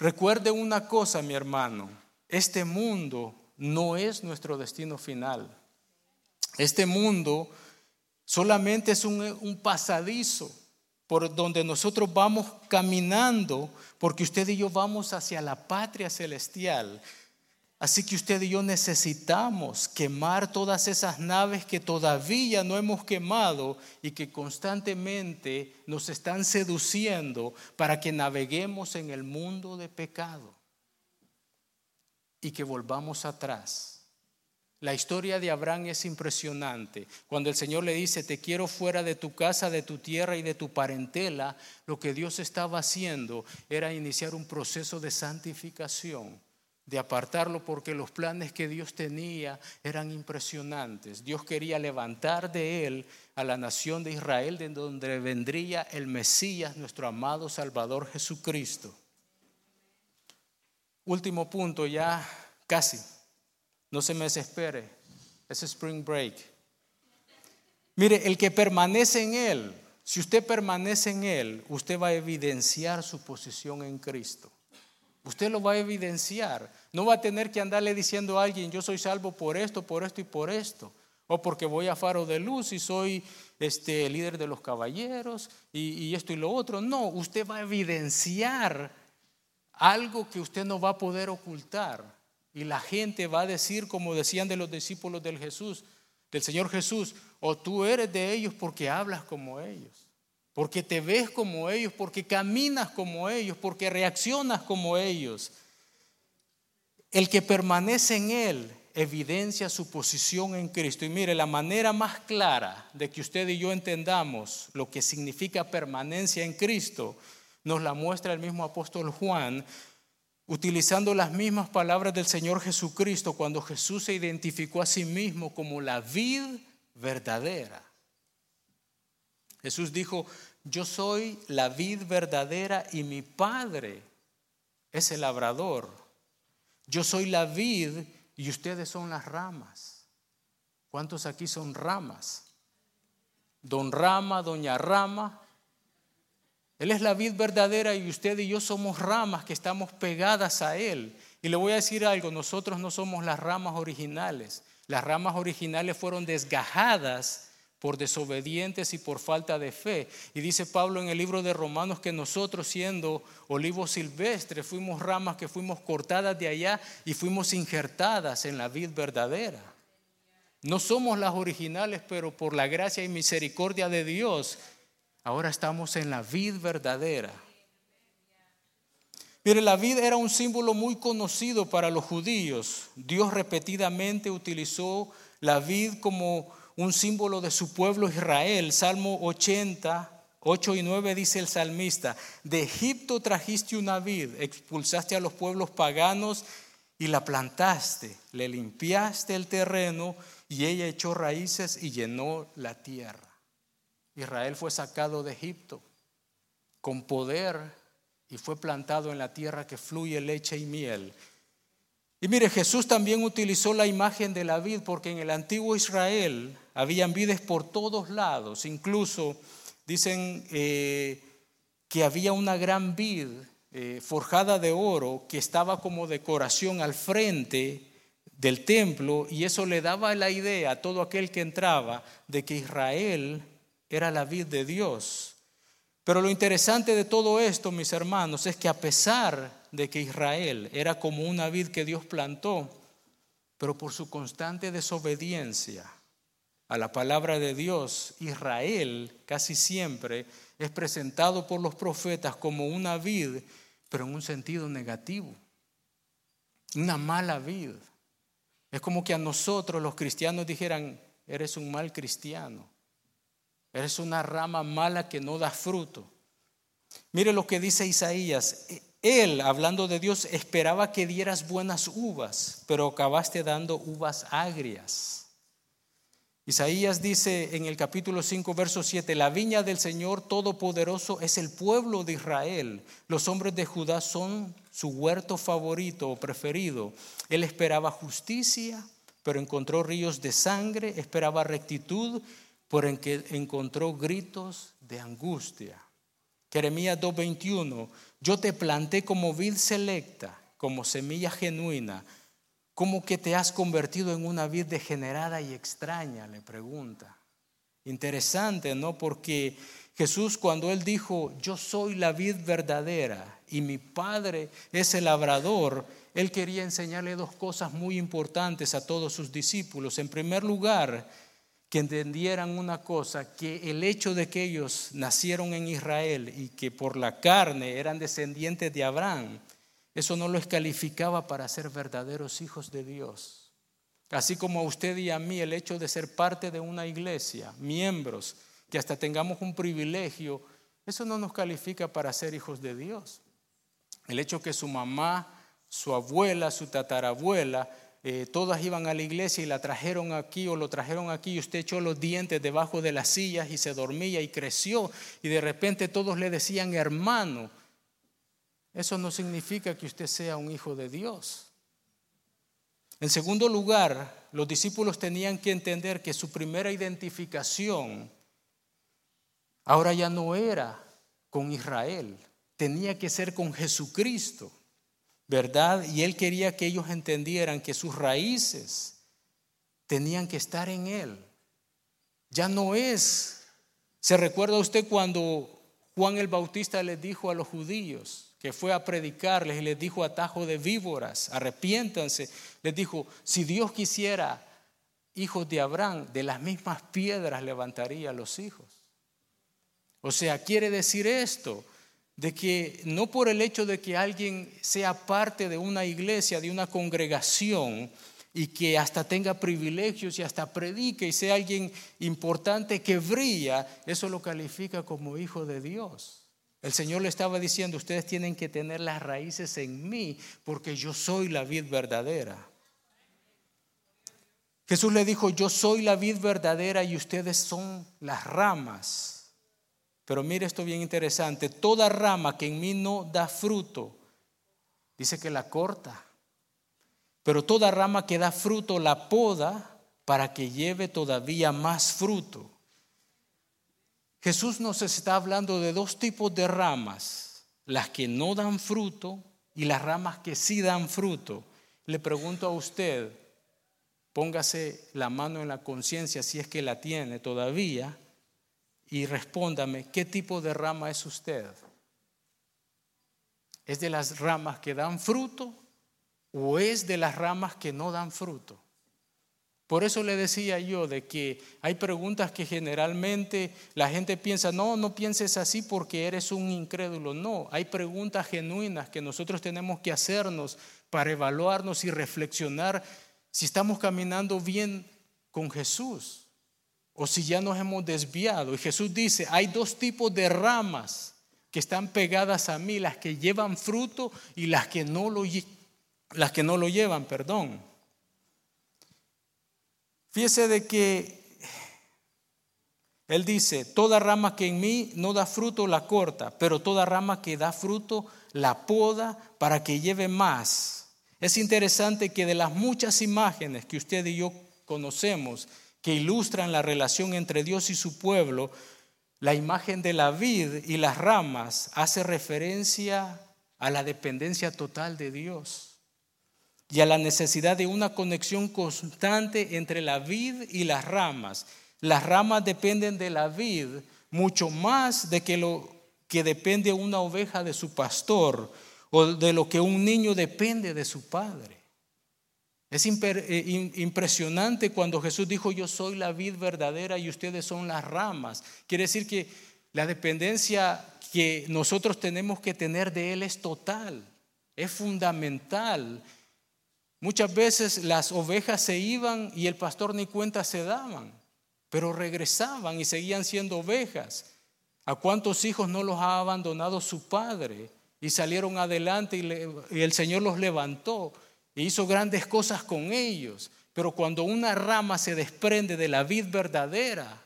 Recuerde una cosa, mi hermano, este mundo no es nuestro destino final. Este mundo solamente es un, pasadizo por donde nosotros vamos caminando, porque usted y yo vamos hacia la patria celestial. Así que usted y yo necesitamos quemar todas esas naves que todavía no hemos quemado y que constantemente nos están seduciendo para que naveguemos en el mundo de pecado y que volvamos atrás la historia de Abraham es impresionante. Cuando el Señor le dice, te quiero fuera de tu casa, de tu tierra y de tu parentela, lo que Dios estaba haciendo era iniciar un proceso de santificación, de apartarlo porque los planes que Dios tenía eran impresionantes. Dios quería levantar de él a la nación de Israel, de donde vendría el Mesías, nuestro amado Salvador Jesucristo. Último punto, ya casi. No se me desespere. Es spring break. Mire, el que permanece en Él, si usted permanece en Él, usted va a evidenciar su posición en Cristo. Usted lo va a evidenciar. No va a tener que andarle diciendo a alguien, yo soy salvo por esto, por esto y por esto. O porque voy a faro de luz y soy este, líder de los caballeros y, y esto y lo otro. No, usted va a evidenciar algo que usted no va a poder ocultar. Y la gente va a decir, como decían de los discípulos del Jesús, del Señor Jesús, o tú eres de ellos porque hablas como ellos, porque te ves como ellos, porque caminas como ellos, porque reaccionas como ellos. El que permanece en Él evidencia su posición en Cristo. Y mire, la manera más clara de que usted y yo entendamos lo que significa permanencia en Cristo, nos la muestra el mismo apóstol Juan utilizando las mismas palabras del Señor Jesucristo cuando Jesús se identificó a sí mismo como la vid verdadera. Jesús dijo, yo soy la vid verdadera y mi Padre es el labrador. Yo soy la vid y ustedes son las ramas. ¿Cuántos aquí son ramas? Don Rama, Doña Rama, él es la vid verdadera y usted y yo somos ramas que estamos pegadas a Él. Y le voy a decir algo, nosotros no somos las ramas originales. Las ramas originales fueron desgajadas por desobedientes y por falta de fe. Y dice Pablo en el libro de Romanos que nosotros siendo olivos silvestres fuimos ramas que fuimos cortadas de allá y fuimos injertadas en la vid verdadera. No somos las originales, pero por la gracia y misericordia de Dios Ahora estamos en la vid verdadera. Mire, la vid era un símbolo muy conocido para los judíos. Dios repetidamente utilizó la vid como un símbolo de su pueblo Israel. Salmo 80, 8 y 9 dice el salmista, de Egipto trajiste una vid, expulsaste a los pueblos paganos y la plantaste, le limpiaste el terreno y ella echó raíces y llenó la tierra. Israel fue sacado de Egipto con poder y fue plantado en la tierra que fluye leche y miel. Y mire, Jesús también utilizó la imagen de la vid porque en el antiguo Israel habían vides por todos lados, incluso dicen eh, que había una gran vid eh, forjada de oro que estaba como decoración al frente del templo y eso le daba la idea a todo aquel que entraba de que Israel era la vid de Dios. Pero lo interesante de todo esto, mis hermanos, es que a pesar de que Israel era como una vid que Dios plantó, pero por su constante desobediencia a la palabra de Dios, Israel casi siempre es presentado por los profetas como una vid, pero en un sentido negativo, una mala vid. Es como que a nosotros los cristianos dijeran, eres un mal cristiano, eres una rama mala que no da fruto. Mire lo que dice Isaías, él, hablando de Dios, esperaba que dieras buenas uvas, pero acabaste dando uvas agrias. Isaías dice en el capítulo 5, verso 7, la viña del Señor Todopoderoso es el pueblo de Israel. Los hombres de Judá son su huerto favorito o preferido. Él esperaba justicia, pero encontró ríos de sangre, esperaba rectitud, pero encontró gritos de angustia. Jeremías 2:21, yo te planté como vid selecta, como semilla genuina ¿Cómo que te has convertido en una vid degenerada y extraña? Le pregunta. Interesante, ¿no? Porque Jesús cuando él dijo, yo soy la vid verdadera y mi Padre es el labrador, él quería enseñarle dos cosas muy importantes a todos sus discípulos. En primer lugar, que entendieran una cosa, que el hecho de que ellos nacieron en Israel y que por la carne eran descendientes de Abraham, eso no los calificaba para ser verdaderos hijos de Dios. Así como a usted y a mí el hecho de ser parte de una iglesia, miembros, que hasta tengamos un privilegio, eso no nos califica para ser hijos de Dios. El hecho que su mamá, su abuela, su tatarabuela, eh, todas iban a la iglesia y la trajeron aquí o lo trajeron aquí y usted echó los dientes debajo de las sillas y se dormía y creció y de repente todos le decían hermano eso no significa que usted sea un hijo de Dios. En segundo lugar, los discípulos tenían que entender que su primera identificación ahora ya no era con Israel, tenía que ser con Jesucristo, ¿verdad? Y él quería que ellos entendieran que sus raíces tenían que estar en él. Ya no es, ¿se recuerda usted cuando Juan el Bautista le dijo a los judíos, que fue a predicarles y les dijo atajo de víboras, arrepiéntanse. Les dijo, si Dios quisiera hijos de Abraham, de las mismas piedras levantaría a los hijos. O sea, quiere decir esto, de que no por el hecho de que alguien sea parte de una iglesia, de una congregación, y que hasta tenga privilegios y hasta predique y sea alguien importante que brilla, eso lo califica como hijo de Dios. El Señor le estaba diciendo, ustedes tienen que tener las raíces en mí, porque yo soy la vid verdadera. Jesús le dijo, yo soy la vid verdadera y ustedes son las ramas. Pero mire esto bien interesante, toda rama que en mí no da fruto, dice que la corta. Pero toda rama que da fruto la poda para que lleve todavía más fruto. Jesús nos está hablando de dos tipos de ramas, las que no dan fruto y las ramas que sí dan fruto. Le pregunto a usted, póngase la mano en la conciencia si es que la tiene todavía y respóndame, ¿qué tipo de rama es usted? ¿Es de las ramas que dan fruto o es de las ramas que no dan fruto? Por eso le decía yo de que hay preguntas que generalmente la gente piensa, no, no pienses así porque eres un incrédulo. No, hay preguntas genuinas que nosotros tenemos que hacernos para evaluarnos y reflexionar si estamos caminando bien con Jesús o si ya nos hemos desviado. Y Jesús dice, hay dos tipos de ramas que están pegadas a mí, las que llevan fruto y las que no lo, las que no lo llevan, perdón. Fíjese de que él dice, toda rama que en mí no da fruto la corta, pero toda rama que da fruto la poda para que lleve más. Es interesante que de las muchas imágenes que usted y yo conocemos que ilustran la relación entre Dios y su pueblo, la imagen de la vid y las ramas hace referencia a la dependencia total de Dios y a la necesidad de una conexión constante entre la vid y las ramas. Las ramas dependen de la vid mucho más de que lo que depende una oveja de su pastor o de lo que un niño depende de su padre. Es eh, impresionante cuando Jesús dijo, yo soy la vid verdadera y ustedes son las ramas. Quiere decir que la dependencia que nosotros tenemos que tener de Él es total, es fundamental. Muchas veces las ovejas se iban y el pastor ni cuenta se daban pero regresaban y seguían siendo ovejas. ¿A cuántos hijos no los ha abandonado su padre y salieron adelante y, el Señor los levantó e hizo grandes cosas con ellos? Pero cuando una rama se desprende de la vid verdadera,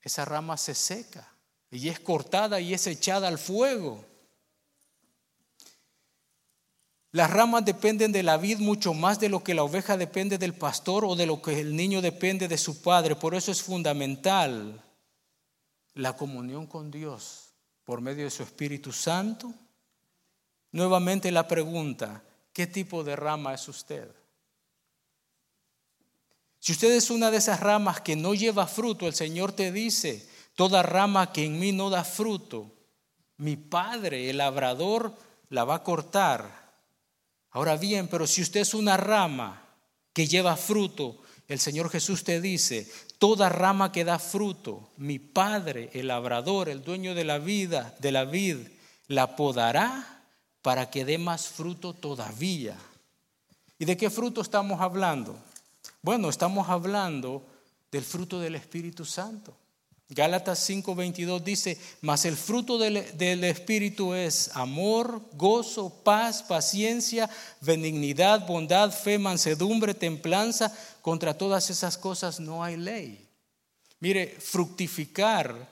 esa rama se seca y es cortada y es echada al fuego. Las ramas dependen de la vid mucho más de lo que la oveja depende del pastor o de lo que el niño depende de su padre. Por eso es fundamental la comunión con Dios por medio de su Espíritu Santo. Nuevamente la pregunta, ¿qué tipo de rama es usted? Si usted es una de esas ramas que no lleva fruto, el Señor te dice, toda rama que en mí no da fruto, mi Padre, el labrador, la va a cortar Ahora bien, pero si usted es una rama que lleva fruto, el Señor Jesús te dice, toda rama que da fruto, mi Padre, el labrador, el dueño de la vida, de la vid, la podará para que dé más fruto todavía. ¿Y de qué fruto estamos hablando? Bueno, estamos hablando del fruto del Espíritu Santo. Gálatas 5:22 dice, mas el fruto del, Espíritu es amor, gozo, paz, paciencia, benignidad, bondad, fe, mansedumbre, templanza. Contra todas esas cosas no hay ley. Mire, fructificar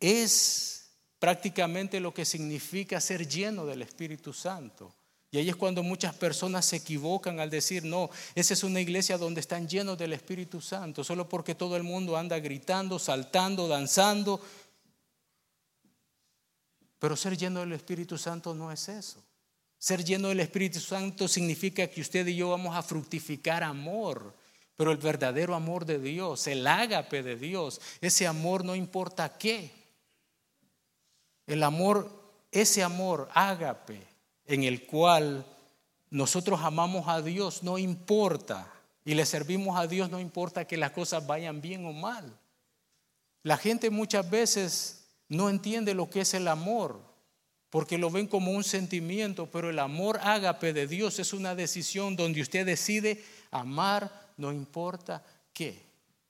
es prácticamente lo que significa ser lleno del Espíritu Santo. Y ahí es cuando muchas personas se equivocan al decir, no, esa es una iglesia donde están llenos del Espíritu Santo, solo porque todo el mundo anda gritando, saltando, danzando. Pero ser lleno del Espíritu Santo no es eso. Ser lleno del Espíritu Santo significa que usted y yo vamos a fructificar amor, pero el verdadero amor de Dios, el ágape de Dios, ese amor no importa qué. El amor, ese amor ágape en el cual nosotros amamos a Dios, no importa, y le servimos a Dios, no importa que las cosas vayan bien o mal. La gente muchas veces no entiende lo que es el amor, porque lo ven como un sentimiento, pero el amor ágape de Dios es una decisión donde usted decide amar, no importa qué.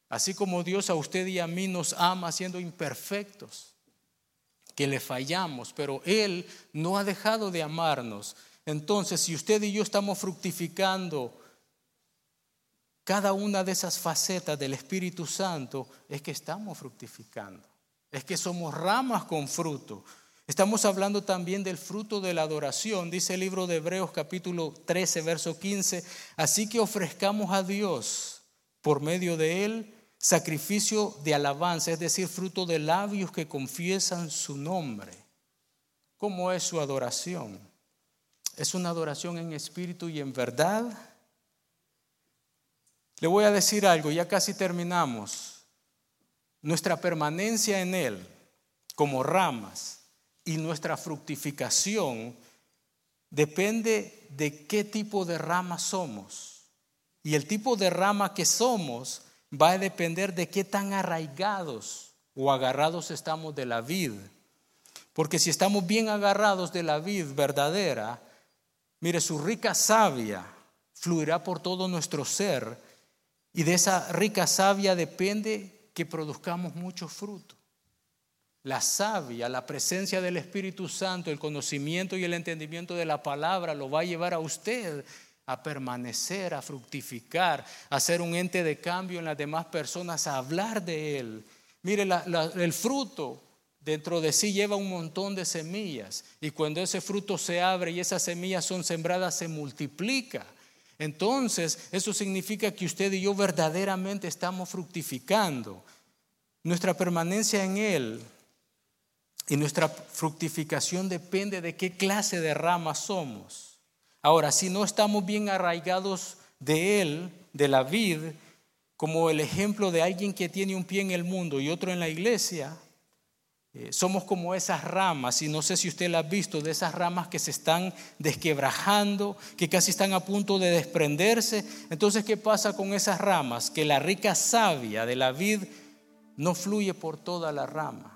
Así como Dios a usted y a mí nos ama siendo imperfectos que le fallamos, pero Él no ha dejado de amarnos. Entonces, si usted y yo estamos fructificando cada una de esas facetas del Espíritu Santo, es que estamos fructificando, es que somos ramas con fruto. Estamos hablando también del fruto de la adoración, dice el libro de Hebreos capítulo 13, verso 15, así que ofrezcamos a Dios por medio de Él sacrificio de alabanza, es decir, fruto de labios que confiesan su nombre. ¿Cómo es su adoración? ¿Es una adoración en espíritu y en verdad? Le voy a decir algo, ya casi terminamos. Nuestra permanencia en Él como ramas y nuestra fructificación depende de qué tipo de rama somos. Y el tipo de rama que somos va a depender de qué tan arraigados o agarrados estamos de la vid. Porque si estamos bien agarrados de la vid verdadera, mire, su rica savia fluirá por todo nuestro ser y de esa rica savia depende que produzcamos mucho fruto. La savia, la presencia del Espíritu Santo, el conocimiento y el entendimiento de la palabra lo va a llevar a usted a permanecer, a fructificar, a ser un ente de cambio en las demás personas, a hablar de Él. Mire, el fruto dentro de sí lleva un montón de semillas y cuando ese fruto se abre y esas semillas son sembradas, se multiplica. Entonces, eso significa que usted y yo verdaderamente estamos fructificando. Nuestra permanencia en Él y nuestra fructificación depende de qué clase de rama somos. Ahora, si no estamos bien arraigados de Él, de la vid, como el ejemplo de alguien que tiene un pie en el mundo y otro en la iglesia, eh, somos como esas ramas, y no sé si usted la ha visto, de esas ramas que se están desquebrajando, que casi están a punto de desprenderse. Entonces, ¿qué pasa con esas ramas? Que la rica savia de la vid no fluye por toda la rama.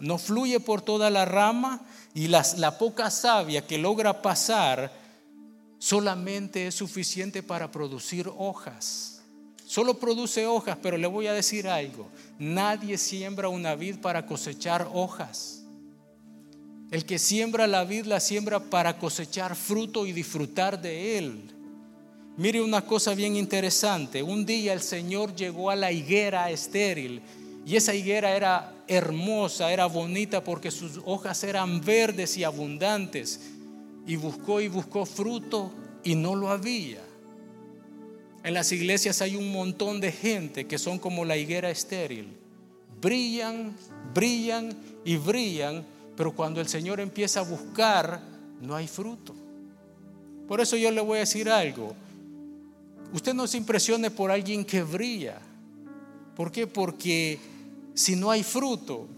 No fluye por toda la rama y la poca savia que logra pasar solamente es suficiente para producir hojas. Solo produce hojas, pero le voy a decir algo. Nadie siembra una vid para cosechar hojas. El que siembra la vid la siembra para cosechar fruto y disfrutar de él. Mire una cosa bien interesante. Un día el Señor llegó a la higuera estéril y esa higuera era hermosa, era bonita porque sus hojas eran verdes y abundantes. Y buscó y buscó fruto y no lo había. En las iglesias hay un montón de gente que son como la higuera estéril. Brillan, brillan y brillan, pero cuando el Señor empieza a buscar, no hay fruto. Por eso yo le voy a decir algo. Usted no se impresione por alguien que brilla. ¿Por qué? Porque si no hay fruto,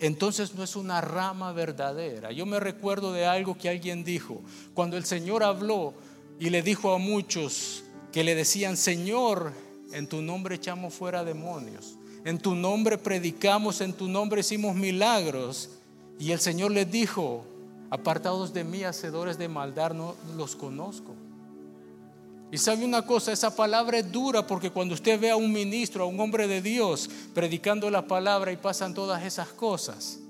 entonces no es una rama verdadera. Yo me recuerdo de algo que alguien dijo. Cuando el Señor habló y le dijo a muchos que le decían, Señor, en tu nombre echamos fuera demonios, en tu nombre predicamos, en tu nombre hicimos milagros. Y el Señor les dijo, apartados de mí, hacedores de maldad, no los conozco. Y sabe una cosa, esa palabra es dura porque cuando usted ve a un ministro, a un hombre de Dios, predicando la palabra y pasan todas esas cosas,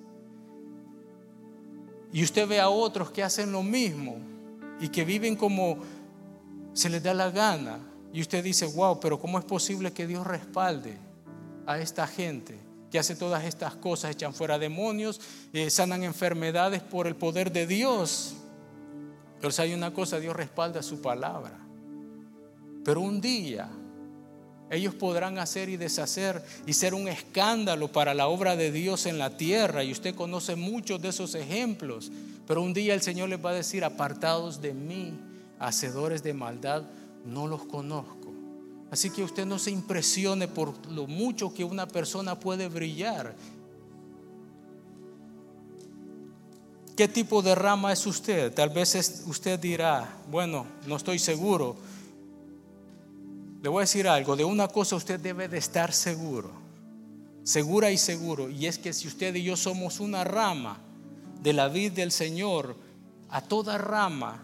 y usted ve a otros que hacen lo mismo y que viven como se les da la gana. Y usted dice, wow, pero ¿cómo es posible que Dios respalde a esta gente que hace todas estas cosas, echan fuera demonios, eh, sanan enfermedades por el poder de Dios? Pero si hay una cosa, Dios respalda su palabra. Pero un día ellos podrán hacer y deshacer y ser un escándalo para la obra de Dios en la tierra. Y usted conoce muchos de esos ejemplos. Pero un día el Señor les va a decir, apartados de mí, hacedores de maldad, no los conozco. Así que usted no se impresione por lo mucho que una persona puede brillar. ¿Qué tipo de rama es usted? Tal vez usted dirá, bueno, no estoy seguro. Le voy a decir algo, de una cosa usted debe de estar seguro, segura y seguro, y es que si usted y yo somos una rama de la vid del Señor, a toda rama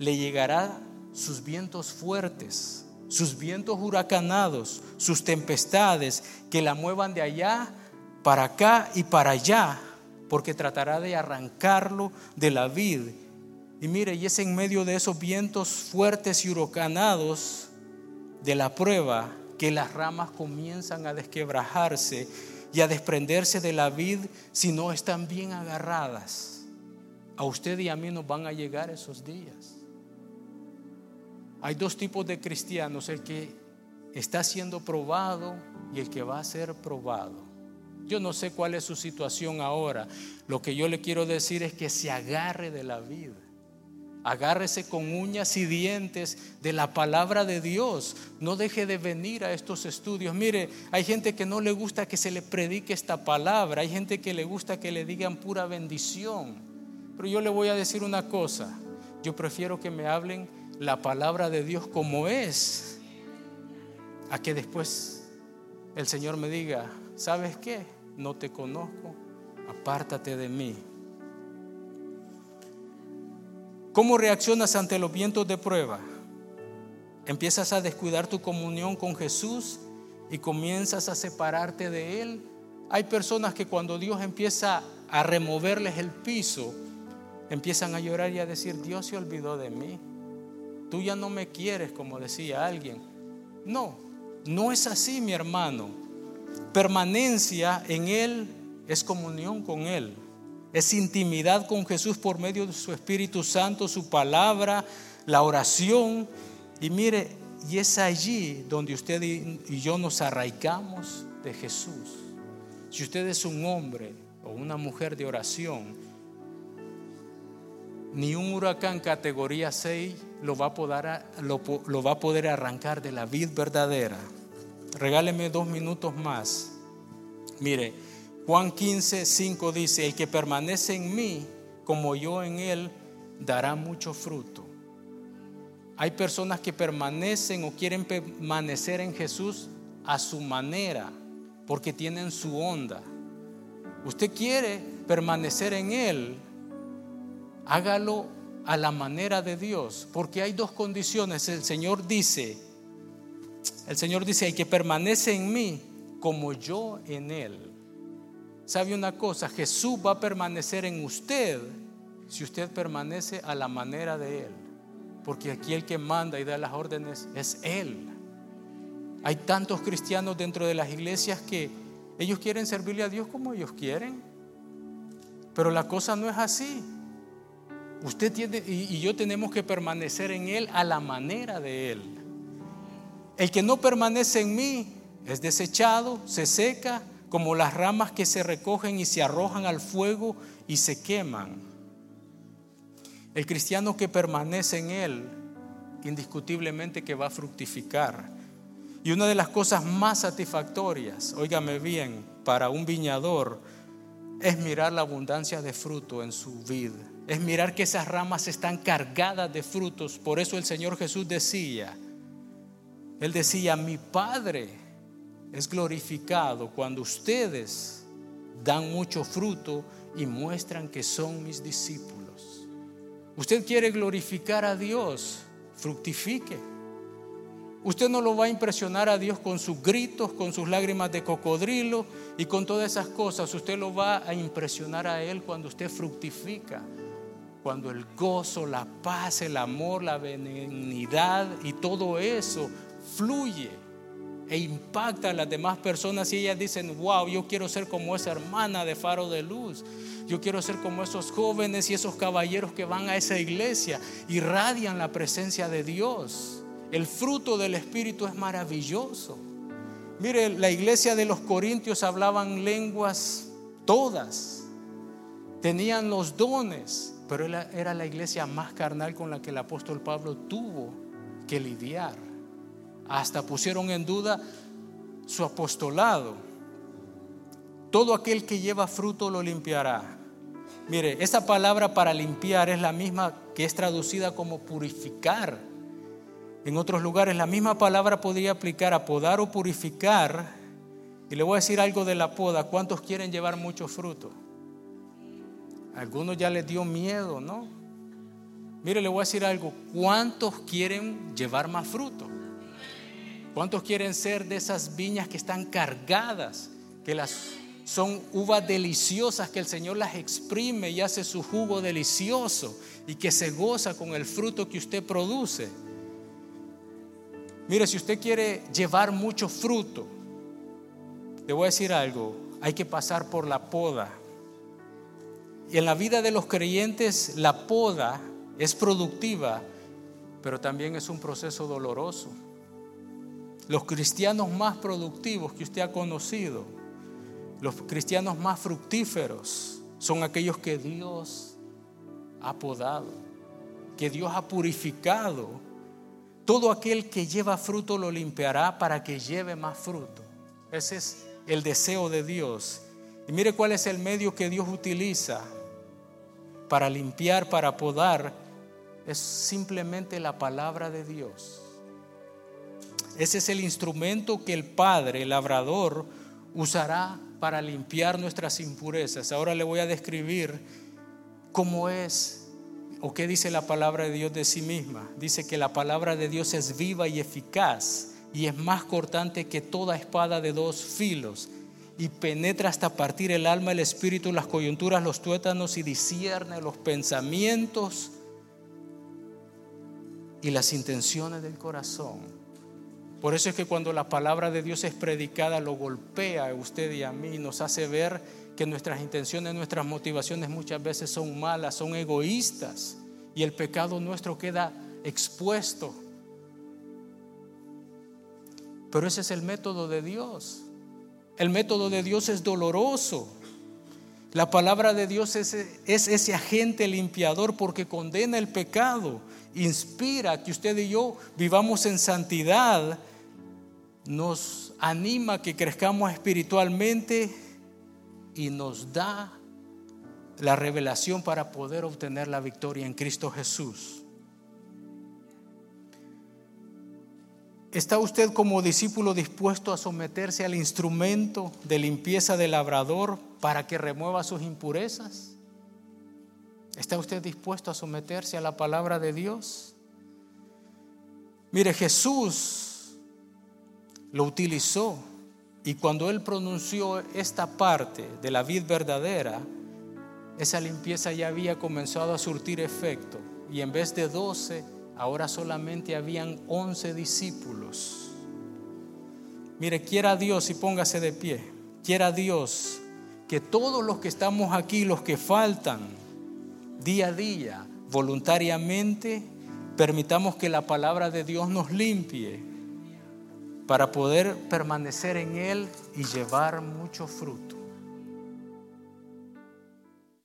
le llegará sus vientos fuertes, sus vientos huracanados, sus tempestades que la muevan de allá para acá y para allá, porque tratará de arrancarlo de la vid. Y mire, y es en medio de esos vientos fuertes y huracanados de la prueba que las ramas comienzan a desquebrajarse y a desprenderse de la vid si no están bien agarradas. A usted y a mí nos van a llegar esos días. Hay dos tipos de cristianos, el que está siendo probado y el que va a ser probado. Yo no sé cuál es su situación ahora. Lo que yo le quiero decir es que se agarre de la vida. Agárrese con uñas y dientes de la palabra de Dios. No deje de venir a estos estudios. Mire, hay gente que no le gusta que se le predique esta palabra. Hay gente que le gusta que le digan pura bendición. Pero yo le voy a decir una cosa. Yo prefiero que me hablen la palabra de Dios como es, a que después el Señor me diga, ¿sabes qué? No te conozco, apártate de mí. ¿Cómo reaccionas ante los vientos de prueba? Empiezas a descuidar tu comunión con Jesús y comienzas a separarte de Él. Hay personas que cuando Dios empieza a removerles el piso, empiezan a llorar y a decir, Dios se olvidó de mí. Tú ya no me quieres, como decía alguien. No, no es así, mi hermano. Permanencia en Él es comunión con Él. Es intimidad con Jesús por medio de su Espíritu Santo, su palabra, la oración. Y mire, y es allí donde usted y yo nos arraigamos de Jesús. Si usted es un hombre o una mujer de oración, ni un huracán categoría 6 lo va a poder, arrancar de la vid verdadera. Regáleme dos minutos más. Mire, Juan 15, 5 dice, el que permanece en mí, como yo en él, dará mucho fruto. Hay personas que permanecen o quieren permanecer en Jesús a su manera, porque tienen su onda. Usted quiere permanecer en Él, hágalo a la manera de Dios, porque hay dos condiciones. El Señor dice, el Señor dice, el que permanece en mí, como yo en Él. ¿Sabe una cosa? Jesús va a permanecer en usted si usted permanece a la manera de Él. Porque aquí el que manda y da las órdenes es Él. Hay tantos cristianos dentro de las iglesias que ellos quieren servirle a Dios como ellos quieren. Pero la cosa no es así. Usted tiene y, yo tenemos que permanecer en Él a la manera de Él. El que no permanece en mí es desechado, se seca, como las ramas que se recogen y se arrojan al fuego y se queman. El cristiano que permanece en Él, indiscutiblemente que va a fructificar. Y una de las cosas más satisfactorias, óigame bien, para un viñador es mirar la abundancia de fruto en su vida. Es mirar que esas ramas están cargadas de frutos. Por eso el Señor Jesús decía, Él decía, mi Padre es glorificado cuando ustedes dan mucho fruto y muestran que son mis discípulos. Usted quiere glorificar a Dios, fructifique. Usted no lo va a impresionar a Dios con sus gritos, con sus lágrimas de cocodrilo y con todas esas cosas. Usted lo va a impresionar a Él cuando usted fructifica, cuando el gozo, la paz, el amor, la benignidad y todo eso fluye e impacta a las demás personas y ellas dicen, wow, yo quiero ser como esa hermana de faro de luz. Yo quiero ser como esos jóvenes y esos caballeros que van a esa iglesia, irradian la presencia de Dios. El fruto del Espíritu es maravilloso. Mire, la iglesia de los Corintios hablaban lenguas todas, tenían los dones, pero era la iglesia más carnal con la que el apóstol Pablo tuvo que lidiar. Hasta pusieron en duda su apostolado. Todo aquel que lleva fruto lo limpiará. Mire, esa palabra para limpiar es la misma que es traducida como purificar en otros lugares la misma palabra podría aplicar a podar o purificar. Y le voy a decir algo de la poda. ¿Cuántos quieren llevar mucho fruto? algunos ya les dio miedo, ¿no? Mire, le voy a decir algo. ¿Cuántos quieren llevar más fruto? ¿Cuántos quieren ser de esas viñas que están cargadas, que las son uvas deliciosas que el Señor las exprime y hace su jugo delicioso y que se goza con el fruto que usted produce? Mire, si usted quiere llevar mucho fruto, le voy a decir algo, hay que pasar por la poda. Y en la vida de los creyentes la poda es productiva, pero también es un proceso doloroso. Los cristianos más productivos que usted ha conocido, los cristianos más fructíferos, son aquellos que Dios ha podado, que Dios ha purificado todo aquel que lleva fruto lo limpiará para que lleve más fruto. Ese es el deseo de Dios. Y mire cuál es el medio que Dios utiliza para limpiar, para podar. Es simplemente la palabra de Dios. Ese es el instrumento que el Padre, el labrador, usará para limpiar nuestras impurezas. Ahora le voy a describir cómo es ¿O qué dice la palabra de Dios de sí misma? Dice que la palabra de Dios es viva y eficaz y es más cortante que toda espada de dos filos y penetra hasta partir el alma, el espíritu, las coyunturas, los tuétanos y discierne los pensamientos y las intenciones del corazón. Por eso es que cuando la palabra de Dios es predicada, lo golpea a usted y a mí, nos hace ver que nuestras intenciones, nuestras motivaciones muchas veces son malas, son egoístas y el pecado nuestro queda expuesto. Pero ese es el método de Dios. El método de Dios es doloroso. La palabra de Dios es, ese agente limpiador porque condena el pecado, inspira que usted y yo vivamos en santidad, nos anima que crezcamos espiritualmente y nos da la revelación para poder obtener la victoria en Cristo Jesús. ¿Está usted como discípulo dispuesto a someterse al instrumento de limpieza del labrador para que remueva sus impurezas? ¿Está usted dispuesto a someterse a la palabra de Dios? Mire, Jesús lo utilizó y cuando él pronunció esta parte de la vid verdadera, esa limpieza ya había comenzado a surtir efecto y en vez de doce, ahora solamente habían once discípulos. Mire, quiera Dios y póngase de pie, quiera Dios que todos los que estamos aquí, los que faltan día a día, voluntariamente, permitamos que la palabra de Dios nos limpie para poder permanecer en Él y llevar mucho fruto.